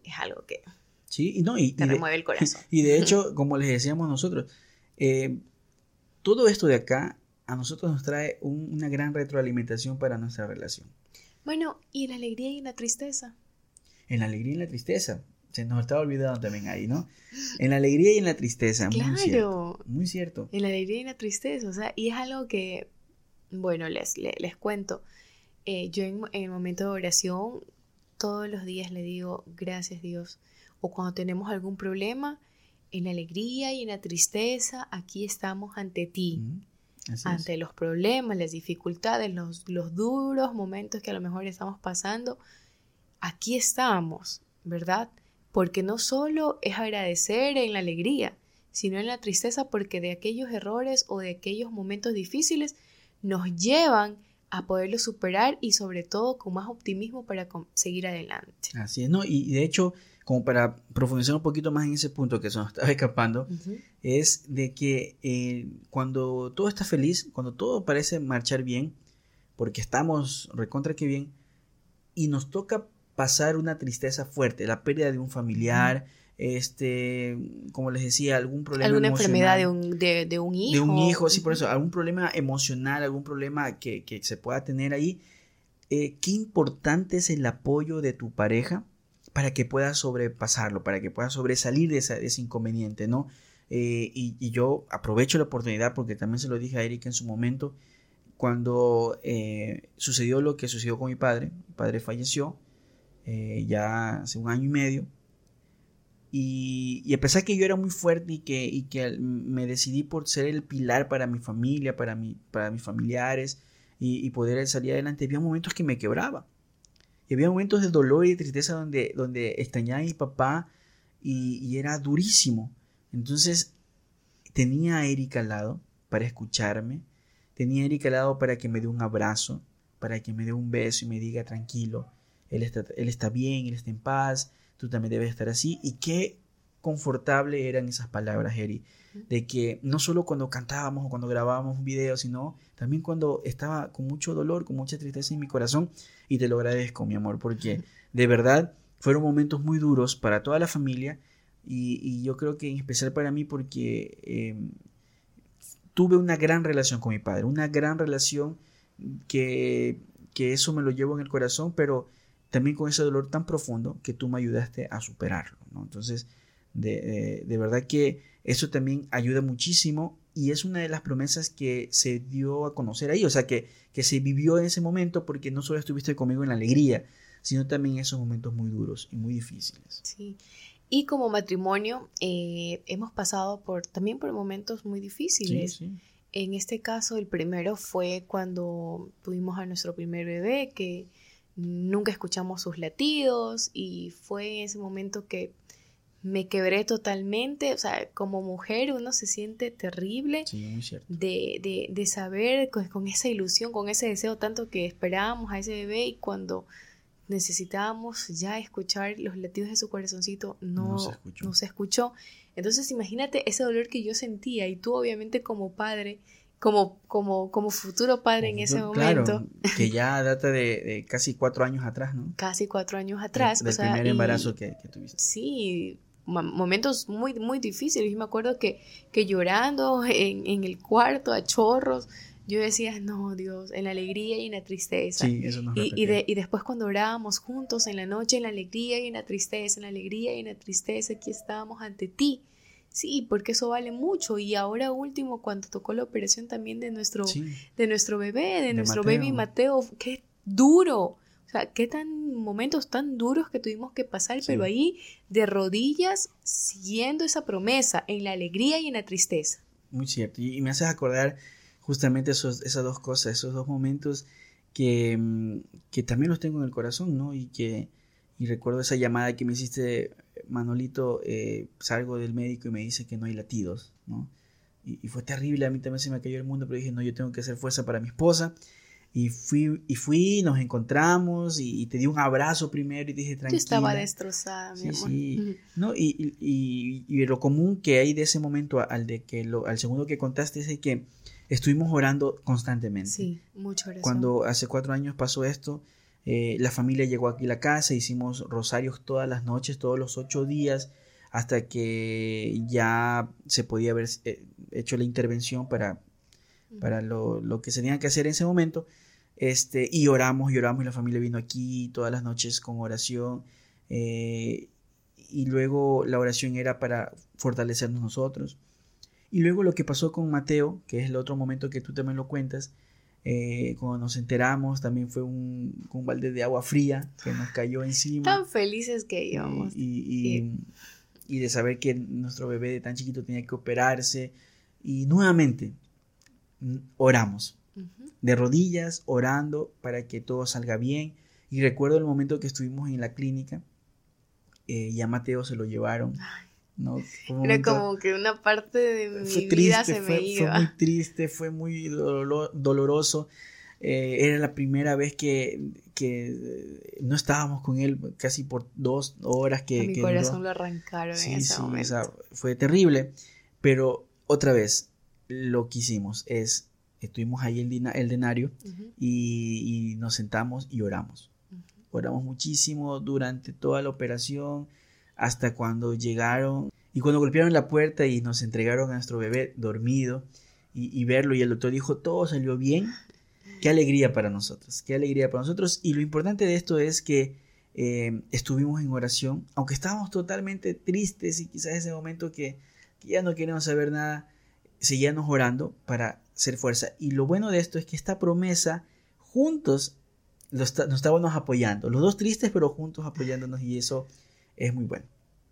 es algo que sí, y no, y, te remueve el corazón. Y de hecho, como les decíamos nosotros, eh, todo esto de acá a nosotros nos trae una gran retroalimentación para nuestra relación. Bueno, ¿y la alegría y la tristeza? En la alegría y la tristeza. Se nos estaba olvidando también ahí, ¿no? En la alegría y en la tristeza. Claro. Muy cierto. Muy cierto. En la alegría y la tristeza. O sea, y es algo que, bueno, les, les, cuento. Eh, yo en, en, el momento de oración, todos los días le digo, gracias Dios. O cuando tenemos algún problema, en la alegría y en la tristeza, aquí estamos ante ti. Mm ante los problemas, las dificultades, los, los duros momentos que a lo mejor estamos pasando, aquí estamos, ¿verdad? Porque no solo es agradecer en la alegría, sino en la tristeza porque de aquellos errores o de aquellos momentos difíciles nos llevan a poderlo superar y sobre todo con más optimismo para seguir adelante. Así es, ¿no? Y de hecho, como para profundizar un poquito más en ese punto que se nos estaba escapando, es de que eh, cuando todo está feliz, cuando todo parece marchar bien, porque estamos recontra que bien, y nos toca pasar una tristeza fuerte, la pérdida de un familiar, este, como les decía, algún problema alguna enfermedad de un, de, un hijo. De un hijo, sí, por eso, algún problema emocional, algún problema que, se pueda tener ahí. Eh, qué importante es el apoyo de tu pareja para que puedas sobrepasarlo, para que puedas sobresalir de, ese inconveniente, ¿no? Eh, y, yo aprovecho la oportunidad porque también se lo dije a Erika en su momento, cuando eh, sucedió lo que sucedió con mi padre, mi padre falleció ya hace un año y medio, y, y, a pesar que yo era muy fuerte y que, y que me decidí por ser el pilar para mi familia, para, mi, para mis familiares y, y poder salir adelante, había momentos que me quebraba y había momentos de dolor y de tristeza donde, donde extrañaba a mi papá y, era durísimo. Entonces tenía a Erika al lado para escucharme, tenía a Erika al lado para que me dé un abrazo, para que me dé un beso y me diga tranquilo, él está, él está bien, él está en paz, tú también debes estar así. Y qué confortable eran esas palabras, Eri, de que no solo cuando cantábamos o cuando grabábamos un video, sino también cuando estaba con mucho dolor, con mucha tristeza en mi corazón, y te lo agradezco, mi amor, porque de verdad fueron momentos muy duros para toda la familia. Y, yo creo que en especial para mí porque em, tuve una gran relación con mi padre, una gran relación que, que eso me lo llevo en el corazón, pero también con ese dolor tan profundo que tú me ayudaste a superarlo, ¿no? Entonces, de, de, verdad que eso también ayuda muchísimo y es una de las promesas que se dio a conocer ahí, o sea, que, que se vivió en ese momento porque no solo estuviste conmigo en la alegría, sino también en esos momentos muy duros y muy difíciles. Sí. Y como matrimonio eh, hemos pasado por también por momentos muy difíciles. En este caso, el primero fue cuando tuvimos a nuestro primer bebé, que nunca escuchamos sus latidos y fue en ese momento que me quebré totalmente, o sea, como mujer uno se siente terrible De, de, de, saber con, esa ilusión, con ese deseo tanto que esperábamos a ese bebé y cuando necesitábamos ya escuchar los latidos de su corazoncito, no, no, se escuchó. Entonces imagínate ese dolor que yo sentía y tú obviamente como padre, como, como, como futuro padre en ese momento. que ya data de, casi cuatro años atrás, ¿no? Casi cuatro años atrás. Del, primer embarazo que, tuviste. Sí, momentos muy, muy difíciles. Yo me acuerdo que, que llorando en, en el cuarto a chorros, yo decía, no, Dios, en la alegría y en la tristeza. Sí, eso nos y, y, y, después cuando orábamos juntos en la noche, en la alegría y en la tristeza, en la alegría y en la tristeza, aquí estábamos ante ti. Sí, porque eso vale mucho. Y ahora último, cuando tocó la operación también de nuestro, de nuestro bebé, de, nuestro baby Mateo, qué duro. O sea, qué tan momentos tan duros que tuvimos que pasar, pero ahí de rodillas siguiendo esa promesa, en la alegría y en la tristeza. Muy cierto. Y, me haces acordar justamente esos, esas dos cosas, esos dos momentos que, mm, que también los tengo en el corazón, ¿no? Y que y recuerdo esa llamada que me hiciste, Manolito, eh, salgo del médico y me dice que no hay latidos, ¿no? Y, fue terrible, a mí también se me cayó el mundo, pero dije, no, yo tengo que hacer fuerza para mi esposa. Y fui, y fui, nos encontramos y, te di un abrazo primero y dije, tranquila. Yo estaba destrozada, mi amor. Sí, ¿no? Y, y, y, lo común que hay de ese momento al, de que lo, al segundo que contaste es que estuvimos orando constantemente. Sí, mucho oración. Cuando hace cuatro años pasó esto, eh, la familia llegó aquí a la casa, hicimos rosarios todas las noches, todos los ocho días, hasta que ya se podía haber eh, hecho la intervención para, para lo, lo, que se tenía que hacer en ese momento. Este, y oramos y oramos y la familia vino aquí todas las noches con oración. Eh, y luego la oración era para fortalecernos nosotros. Y luego lo que pasó con Mateo, que es el otro momento que tú también lo cuentas, eh, cuando nos enteramos también fue un, un, balde de agua fría que nos cayó encima. Tan felices que íbamos. Y, y, de saber que nuestro bebé de tan chiquito tenía que operarse. Y nuevamente oramos. De rodillas, orando para que todo salga bien. Y recuerdo el momento que estuvimos en la clínica. Eh, y a Mateo se lo llevaron. ¿No? Era como que una parte de mi vida se me iba. Fue muy triste, fue muy doloroso. Eh, era la primera vez que, que, no estábamos con él casi por dos horas que... mi corazón lo arrancaron en ese momento. fue terrible, pero otra vez, lo que hicimos es, estuvimos ahí el, el denario y, nos sentamos y oramos. Oramos muchísimo durante toda la operación hasta cuando llegaron y cuando golpearon la puerta y nos entregaron a nuestro bebé dormido y, verlo y el doctor dijo todo salió bien, qué alegría para nosotros, qué alegría para nosotros y lo importante de esto es que eh, estuvimos en oración, aunque estábamos totalmente tristes y quizás ese momento que, ya no queremos saber nada, seguíamos orando para hacer fuerza. Y lo bueno de esto es que esta promesa, juntos nos estábamos apoyando, los dos tristes pero juntos apoyándonos y eso es muy bueno.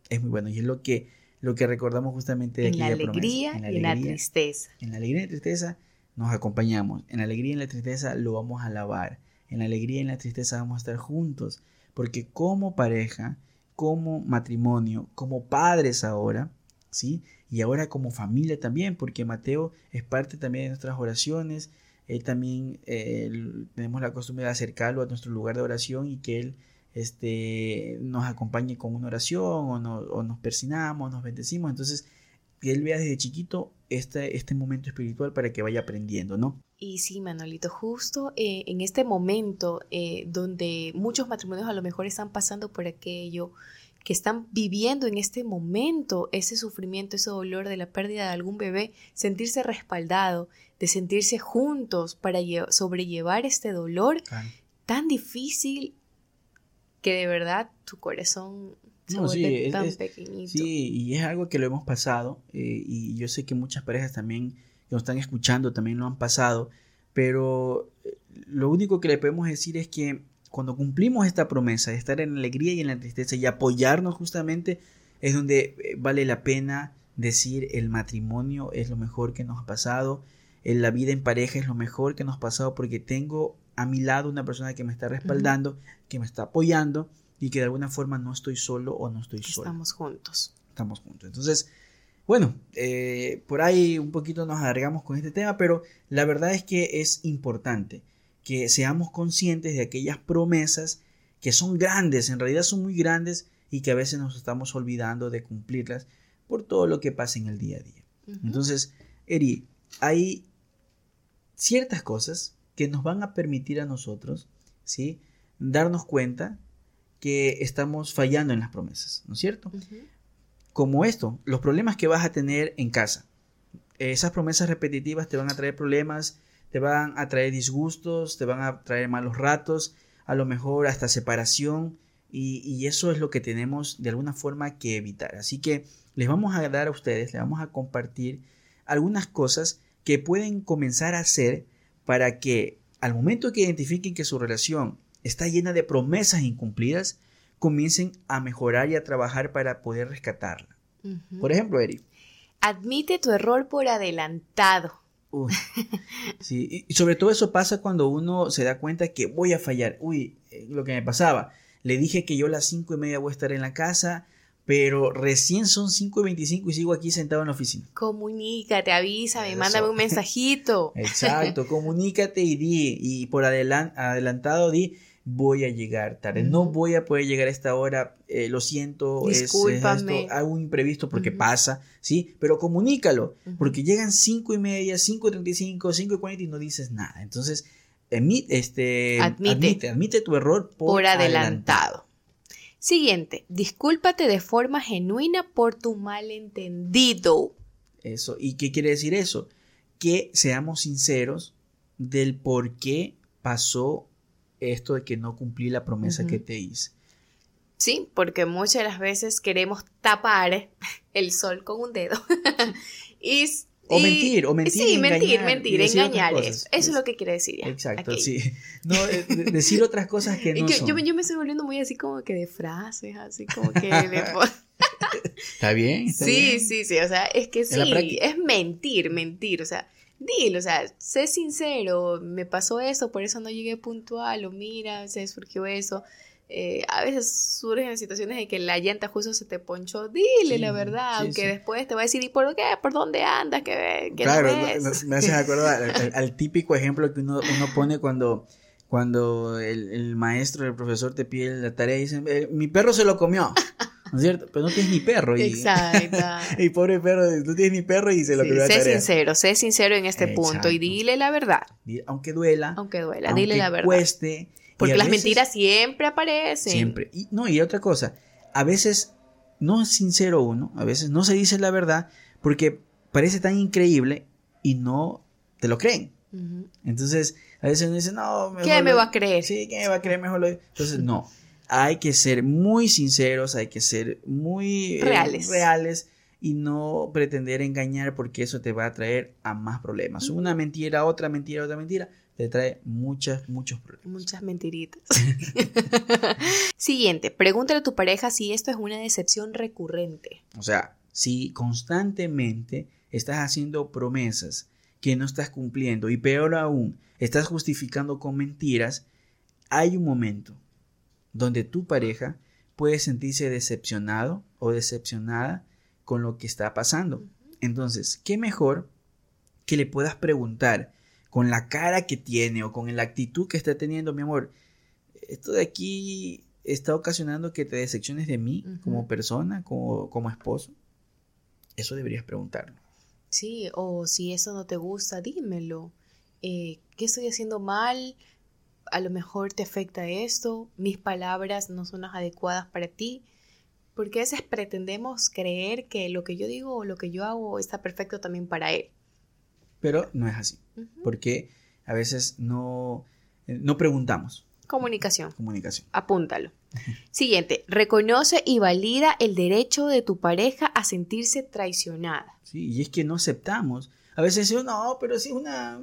Es muy bueno. Y es lo que, lo que recordamos justamente de en la alegría y en la tristeza. En la alegría y la tristeza nos acompañamos. En la alegría y en la tristeza lo vamos a alabar. En la alegría y en la tristeza vamos a estar juntos. Porque como pareja, como matrimonio, como padres ahora, ¿sí? Y ahora como familia también, porque Mateo es parte también de nuestras oraciones. Él también eh, tenemos la costumbre de acercarlo a nuestro lugar de oración y que él este, nos acompañe con una oración o, nos persinamos, nos bendecimos. Entonces, que él vea desde chiquito este, este momento espiritual para que vaya aprendiendo, ¿no? Y sí, Manolito, justo eh, en este momento eh, donde muchos matrimonios a lo mejor están pasando por aquello, que están viviendo en este momento ese sufrimiento, ese dolor de la pérdida de algún bebé, sentirse respaldado, de sentirse juntos para sobrellevar este dolor tan difícil que de verdad tu corazón se vuelve tan pequeñito. Sí, y es algo que lo hemos pasado eh, y yo sé que muchas parejas también que nos están escuchando también lo han pasado, pero eh, lo único que le podemos decir es que cuando cumplimos esta promesa de estar en la alegría y en la tristeza y apoyarnos justamente es donde eh, vale la pena decir el matrimonio es lo mejor que nos ha pasado, la vida en pareja es lo mejor que nos ha pasado porque tengo a mi lado una persona que me está respaldando, que me está apoyando y que de alguna forma no estoy solo o no estoy solo. Estamos juntos. Estamos juntos. Entonces, bueno, eh, por ahí un poquito nos alargamos con este tema, pero la verdad es que es importante que seamos conscientes de aquellas promesas que son grandes, en realidad son muy grandes y que a veces nos estamos olvidando de cumplirlas por todo lo que pasa en el día a día. Entonces, Eri, hay ciertas cosas que nos van a permitir a nosotros, ¿sí? Darnos cuenta que estamos fallando en las promesas, ¿no es cierto? Como esto, los problemas que vas a tener en casa. Esas promesas repetitivas te van a traer problemas, te van a traer disgustos, te van a traer malos ratos, a lo mejor hasta separación, y, eso es lo que tenemos de alguna forma que evitar. Así que les vamos a dar a ustedes, les vamos a compartir algunas cosas que pueden comenzar a hacer para que al momento que identifiquen que su relación está llena de promesas incumplidas, comiencen a mejorar y a trabajar para poder rescatarla. Por ejemplo, Eri. Admite tu error por adelantado. sí, y sobre todo eso pasa cuando uno se da cuenta que voy a fallar. Uy, eh, lo que me pasaba. Le dije que yo a las cinco y media voy a estar en la casa, pero recién son cinco y veinticinco y sigo aquí sentado en la oficina. Comunícate, avísame, mándame un mensajito. Exacto, comunícate y di, y por adelantado di, voy a llegar tarde, no voy a poder llegar a esta hora, eh, lo siento, Discúlpame. es, algo imprevisto porque pasa, ¿sí? Pero comunícalo, porque llegan cinco y media, cinco treinta y cinco, cinco y cuarenta y no dices nada. Entonces, este, admite, admite, tu error por, adelantado. Siguiente, discúlpate de forma genuina por tu malentendido. Eso, ¿y qué quiere decir eso? Que seamos sinceros del por qué pasó esto de que no cumplí la promesa que te hice. Sí, porque muchas de las veces queremos tapar el sol con un dedo. y, o mentir, o mentir. Sí, mentir, mentir, engañar. Eso, es lo que quiere decir. Exacto, sí. No, eh, decir otras cosas que no son. Yo, yo, me estoy volviendo muy así como que de frases, así como que Está bien. sí, sí, sí. O sea, es que sí, es mentir, mentir. O sea, dilo, o sea, sé sincero, me pasó eso, por eso no llegué puntual, o mira, se surgió eso. Eh, a veces surgen situaciones de que la llanta justo se te ponchó, dile la verdad, aunque después te va a decir, ¿y por qué? ¿Por dónde andas? ¿Qué, claro, me haces acordar al, típico ejemplo que uno, uno pone cuando, cuando el, el, maestro, el profesor te pide la tarea y dice, eh, mi perro se lo comió. ¿No es cierto? Pero no tienes ni perro. Y, Exacto. y pobre perro, no tienes ni perro y se lo sí, Sé sincero, sé sincero en este punto y dile la verdad. Aunque duela. Aunque duela, dile la verdad. cueste. Porque las mentiras siempre aparecen. Siempre. Y, no, y otra cosa, a veces no es sincero uno, a veces no se dice la verdad porque parece tan increíble y no te lo creen. Entonces, a veces uno dice, no, mejor ¿Qué me va a creer? Sí, ¿qué me va a creer? Mejor lo... Entonces, no hay que ser muy sinceros, hay que ser muy eh, reales. reales y no pretender engañar porque eso te va a traer a más problemas. Una mentira, otra mentira, otra mentira, te trae muchas, muchos problemas. Muchas mentiritas. Siguiente, pregúntale a tu pareja si esto es una decepción recurrente. O sea, si constantemente estás haciendo promesas que no estás cumpliendo y peor aún, estás justificando con mentiras, hay un momento donde tu pareja puede sentirse decepcionado o decepcionada con lo que está pasando. Entonces, ¿qué mejor que le puedas preguntar con la cara que tiene o con la actitud que está teniendo, mi amor? Esto de aquí está ocasionando que te decepciones de mí como persona, como, como esposo. Eso deberías preguntarlo. Sí, o si eso no te gusta, dímelo. Eh, ¿Qué estoy haciendo mal? a lo mejor te afecta esto, mis palabras no son las adecuadas para ti, porque a veces pretendemos creer que lo que yo digo o lo que yo hago está perfecto también para él. Pero no es así, porque a veces no, eh, no preguntamos. Comunicación. Comunicación. Apúntalo. Siguiente, reconoce y valida el derecho de tu pareja a sentirse traicionada. Sí, y es que no aceptamos a veces yo, no, pero sí, una,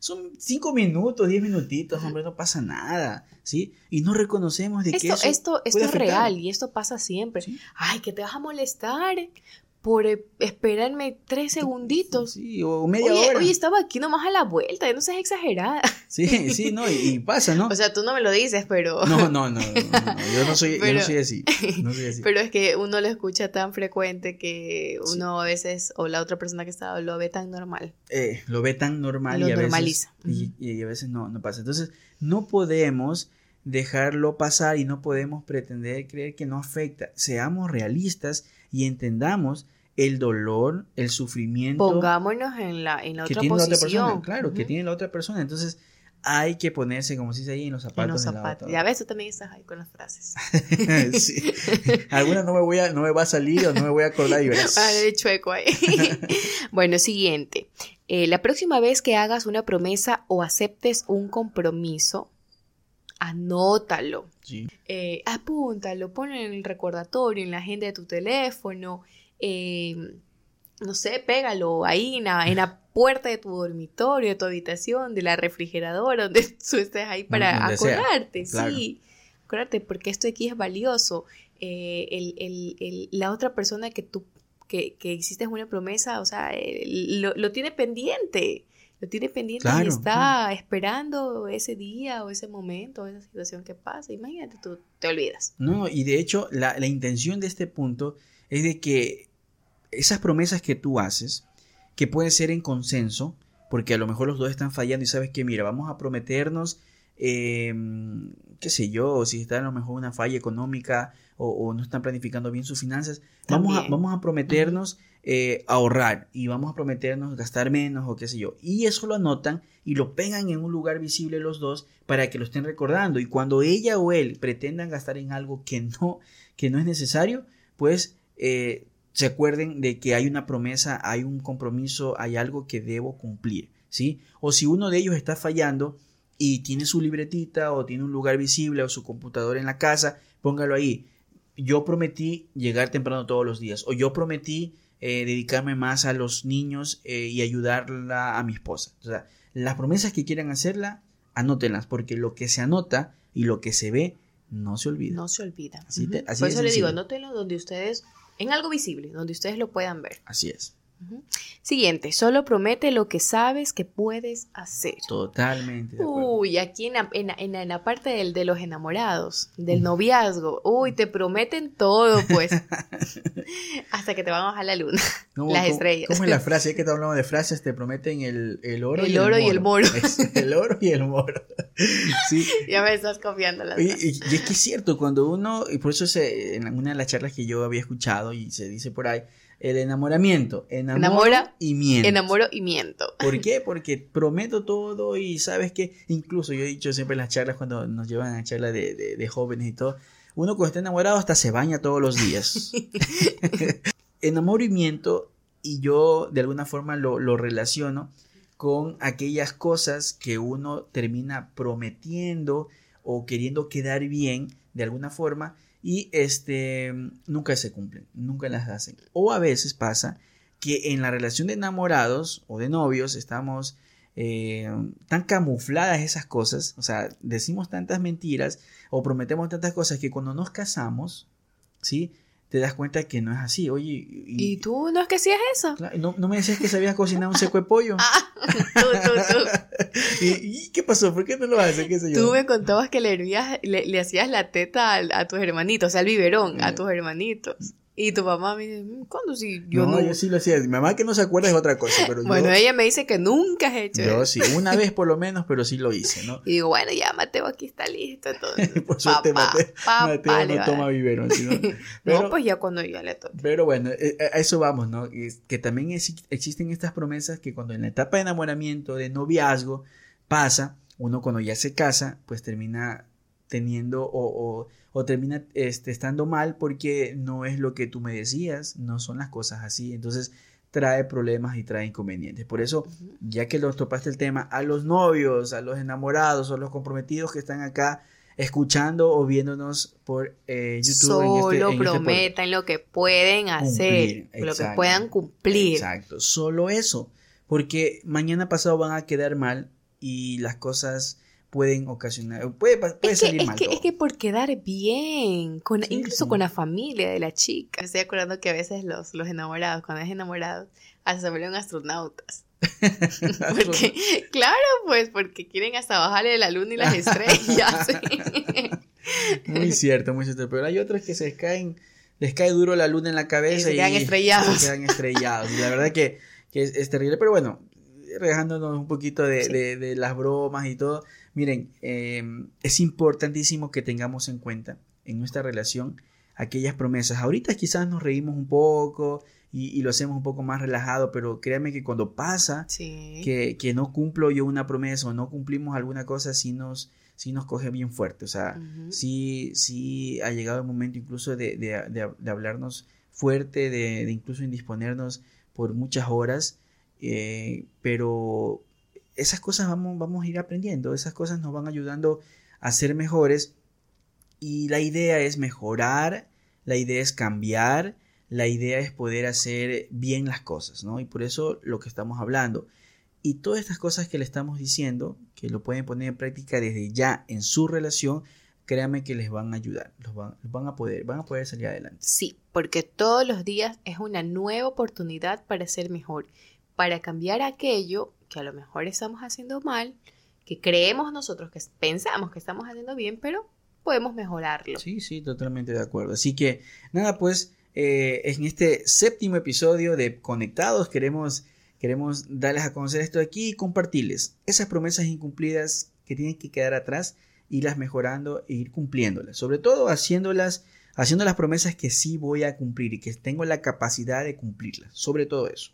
son cinco minutos, diez minutitos, hombre, no pasa nada, ¿sí? Y no reconocemos de esto, que eso Esto, esto es real y esto pasa siempre. Ay, que te vas a molestar por eh, esperarme tres segunditos. Sí, o media oye, hora. Oye, estaba aquí nomás a la vuelta, no seas exagerada. Sí, sí, no, y, pasa, ¿no? O sea, tú no me lo dices, pero... No, no, no, yo, no soy, yo no soy así, no soy así. Pero es que uno lo escucha tan frecuente que uno a veces, o la otra persona que está, lo ve tan normal. Eh, lo ve tan normal lo y a normaliza. Veces, y, y, a veces no, no pasa. Entonces, no podemos dejarlo pasar y no podemos pretender creer que no afecta. Seamos realistas y entendamos el dolor, el sufrimiento. Pongámonos en la, en la otra posición. otra persona, claro, que tiene la otra persona. Entonces, hay que ponerse, como se dice ahí, en los zapatos. En los zapatos. Ya ves, tú también estás ahí con las frases. sí. Alguna no me, voy a, no me va a salir o no me voy a acordar y verás. Ah, de chueco ahí. bueno, siguiente. Eh, la próxima vez que hagas una promesa o aceptes un compromiso, anótalo. Sí. Eh, apúntalo, ponlo en el recordatorio, en la agenda de tu teléfono. Eh, no sé, pégalo ahí en la, puerta de tu dormitorio, de tu habitación, de la refrigeradora, donde tú estés ahí para acordarte, sí. Acordarte, porque esto aquí es valioso. Eh, el, la otra persona que tú, que, que hiciste una promesa, o sea, lo, tiene pendiente. Lo tiene pendiente y está esperando ese día o ese momento o esa situación que pasa. Imagínate, tú te olvidas. No, y de hecho, la, la intención de este punto es de que esas promesas que tú haces, que pueden ser en consenso, porque a lo mejor los dos están fallando y sabes que, mira, vamos a prometernos, em, qué sé yo, si está a lo mejor una falla económica o, no están planificando bien sus finanzas, vamos a, vamos a prometernos eh, ahorrar y vamos a prometernos gastar menos o qué sé yo. Y eso lo anotan y lo pegan en un lugar visible los dos para que lo estén recordando. Y cuando ella o él pretendan gastar en algo que no, que no es necesario, pues eh, se acuerden de que hay una promesa, hay un compromiso, hay algo que debo cumplir, ¿sí? O si uno de ellos está fallando y tiene su libretita o tiene un lugar visible o su computadora en la casa, póngalo ahí. Yo prometí llegar temprano todos los días o yo prometí eh, dedicarme más a los niños eh, y ayudarla a mi esposa. O sea, las promesas que quieran hacerla, anótenlas porque lo que se anota y lo que se ve no se olvida. No se olvida. Por eso le digo, anótenlo donde ustedes en algo visible, donde ustedes lo puedan ver. Así es. Siguiente, solo promete lo que sabes que puedes hacer. Totalmente. Uy, aquí en la, en, la, parte del, de los enamorados, del noviazgo, uy, te prometen todo, pues. Hasta que te van a bajar la luna, las estrellas. ¿Cómo es la frase? que te hablamos de frases, te prometen el, el oro, el y, oro el y el moro. el oro y el moro. sí. Ya me estás confiando las y, y, y, es que es cierto, cuando uno, y por eso en una de las charlas que yo había escuchado y se dice por ahí, el enamoramiento. Enamora y miento. Enamoro y miento. ¿Por qué? Porque prometo todo y sabes que, incluso yo he dicho siempre en las charlas cuando nos llevan a charlas de, jóvenes y todo, uno cuando está enamorado hasta se baña todos los días. Enamoro y miento y yo de alguna forma lo, lo relaciono con aquellas cosas que uno termina prometiendo o queriendo quedar bien de alguna forma y este, nunca se cumplen, nunca las hacen. O a veces pasa que en la relación de enamorados o de novios estamos eh, tan camufladas esas cosas, o sea, decimos tantas mentiras o prometemos tantas cosas que cuando nos casamos, ¿sí? Te das cuenta que no es así. Oye, y, tú no es que hacías eso? no, no, me decías que sabías cocinar un seco de pollo. ah, tú, tú, tú. ¿Y, qué pasó? ¿Por qué no lo haces? ¿Qué sé yo? Tú me contabas que le, hervías, le, hacías la teta a, a, tus hermanitos, o sea, el biberón a tus hermanitos. Y tu mamá me dice, mm, ¿cuándo sí? Yo no, yo sí lo hacía. Mi mamá que no se acuerda es otra cosa, pero Bueno, ella me dice que nunca has hecho Yo sí, una vez por lo menos, pero sí lo hice, ¿no? Y digo, bueno, ya Mateo aquí está listo. Todo. por suerte Mateo, Mateo no toma biberón. Pero, no, pues ya cuando ya le toca. Pero bueno, eh, eh, a eso vamos, ¿no? Que también existen estas promesas que cuando en la etapa de enamoramiento, de noviazgo, pasa, uno cuando ya se casa, pues termina teniendo o, o, termina este, estando mal porque no es lo que tú me decías, no son las cosas así. Entonces trae problemas y trae inconvenientes. Por eso, ya que los topaste el tema, a los novios, a los enamorados o los comprometidos que están acá escuchando o viéndonos por eh, YouTube. Solo este, este prometan lo que pueden hacer, lo que puedan cumplir. Exacto, solo eso. Porque mañana pasado van a quedar mal y las cosas pueden ocasionar, puede, puede salir mal. Es que, es que por quedar bien, con, incluso con la familia de la chica. Me estoy acordando que a veces los, los enamorados, cuando es enamorado, hasta se vuelven astronautas. porque, claro, pues, porque quieren hasta bajarle la luna y las estrellas. muy cierto, muy cierto. Pero hay otros que se caen, les cae duro la luna en la cabeza y, se quedan estrellados. Se quedan estrellados. Y la verdad que, que es, es terrible. Pero bueno, dejándonos un poquito de, de, las bromas y todo, Miren, em, es importantísimo que tengamos en cuenta en nuestra relación aquellas promesas. Ahorita quizás nos reímos un poco y, lo hacemos un poco más relajado, pero créanme que cuando pasa que, que, no cumplo yo una promesa o no cumplimos alguna cosa, sí nos, sí nos coge bien fuerte. O sea, sí, sí ha llegado el momento incluso de, de, de, hablarnos fuerte, de, incluso indisponernos por muchas horas, eh, pero esas cosas vamos, vamos a ir aprendiendo, esas cosas nos van ayudando a ser mejores y la idea es mejorar, la idea es cambiar, la idea es poder hacer bien las cosas, ¿no? Y por eso lo que estamos hablando. Y todas estas cosas que le estamos diciendo, que lo pueden poner en práctica desde ya en su relación, créanme que les van a ayudar, los van, van, a poder, van a poder salir adelante. Sí, porque todos los días es una nueva oportunidad para ser mejor, para cambiar aquello que a lo mejor estamos haciendo mal, que creemos nosotros que pensamos que estamos haciendo bien, pero podemos mejorarlo. Sí, sí, totalmente de acuerdo. Así que nada, pues eh, en este séptimo episodio de Conectados queremos, queremos darles a conocer esto aquí y compartirles esas promesas incumplidas que tienen que quedar atrás, irlas mejorando e ir cumpliéndolas. Sobre todo haciéndolas, haciendo las promesas que sí voy a cumplir y que tengo la capacidad de cumplirlas. Sobre todo eso.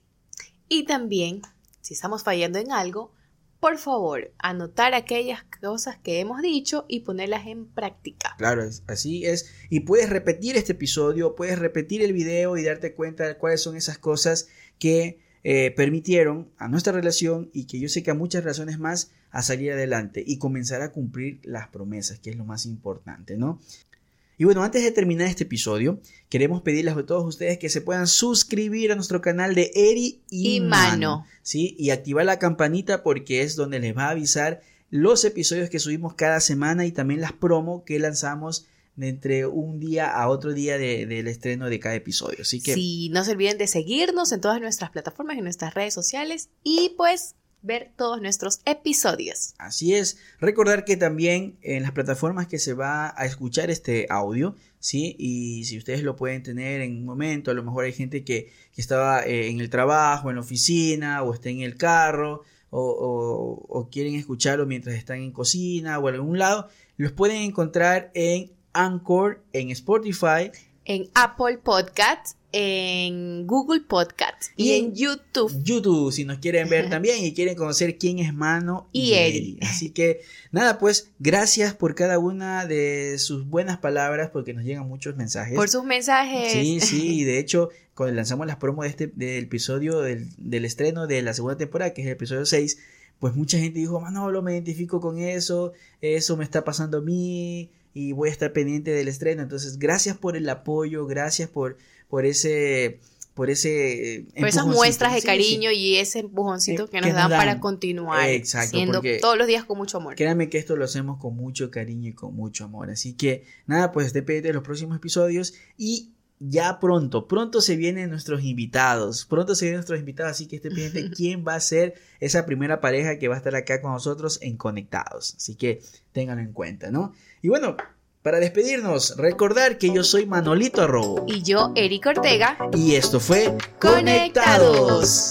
Y también, si estamos fallando en algo, por favor, anotar aquellas cosas que hemos dicho y ponerlas en práctica. Claro, así es. Y puedes repetir este episodio, puedes repetir el video y darte cuenta de cuáles son esas cosas que eh, permitieron a nuestra relación y que yo sé que a muchas razones más a salir adelante y comenzar a cumplir las promesas, que es lo más importante, ¿no? Y bueno, antes de terminar este episodio, queremos pedirles a todos ustedes que se puedan suscribir a nuestro canal de Eri y, Mano, ¿sí? Y activar la campanita porque es donde les va a avisar los episodios que subimos cada semana y también las promo que lanzamos de entre un día a otro día del estreno de cada episodio. Así que... Sí, no se olviden de seguirnos en todas nuestras plataformas, en nuestras redes sociales y pues ver todos nuestros episodios. Así es, recordar que también en las plataformas que se va a escuchar este audio, ¿sí? Y si ustedes lo pueden tener en un momento, a lo mejor hay gente que, estaba eh, en el trabajo, en la oficina, o está en el carro, o, o, quieren escucharlo mientras están en cocina o en algún lado, los pueden encontrar en Anchor, en Spotify, en Apple Podcasts en Google Podcast y, en YouTube. YouTube, si nos quieren ver también y quieren conocer quién es Mano y, Eri. Así que nada, pues gracias por cada una de sus buenas palabras porque nos llegan muchos mensajes. Por sus mensajes. Sí, sí, y de hecho cuando lanzamos las promos de este, del episodio del, del estreno de la segunda temporada, que es el episodio 6, pues mucha gente dijo, Manolo, me identifico con eso, eso me está pasando a mí y voy a estar pendiente del estreno. Entonces, gracias por el apoyo, gracias por por ese por ese por esas muestras de cariño y ese empujoncito eh, que, nos, dan, para continuar Exacto, todos los días con mucho amor. Créanme que esto lo hacemos con mucho cariño y con mucho amor. Así que nada, pues depende de los próximos episodios y ya pronto, pronto se vienen nuestros invitados, pronto se vienen nuestros invitados, así que esté pendiente quién va a ser esa primera pareja que va a estar acá con nosotros en Conectados. Así que ténganlo en cuenta, ¿no? Y bueno, para despedirnos, recordar que yo soy Manolito Arrobo. Y yo, Eric Ortega. Y esto fue Conectados.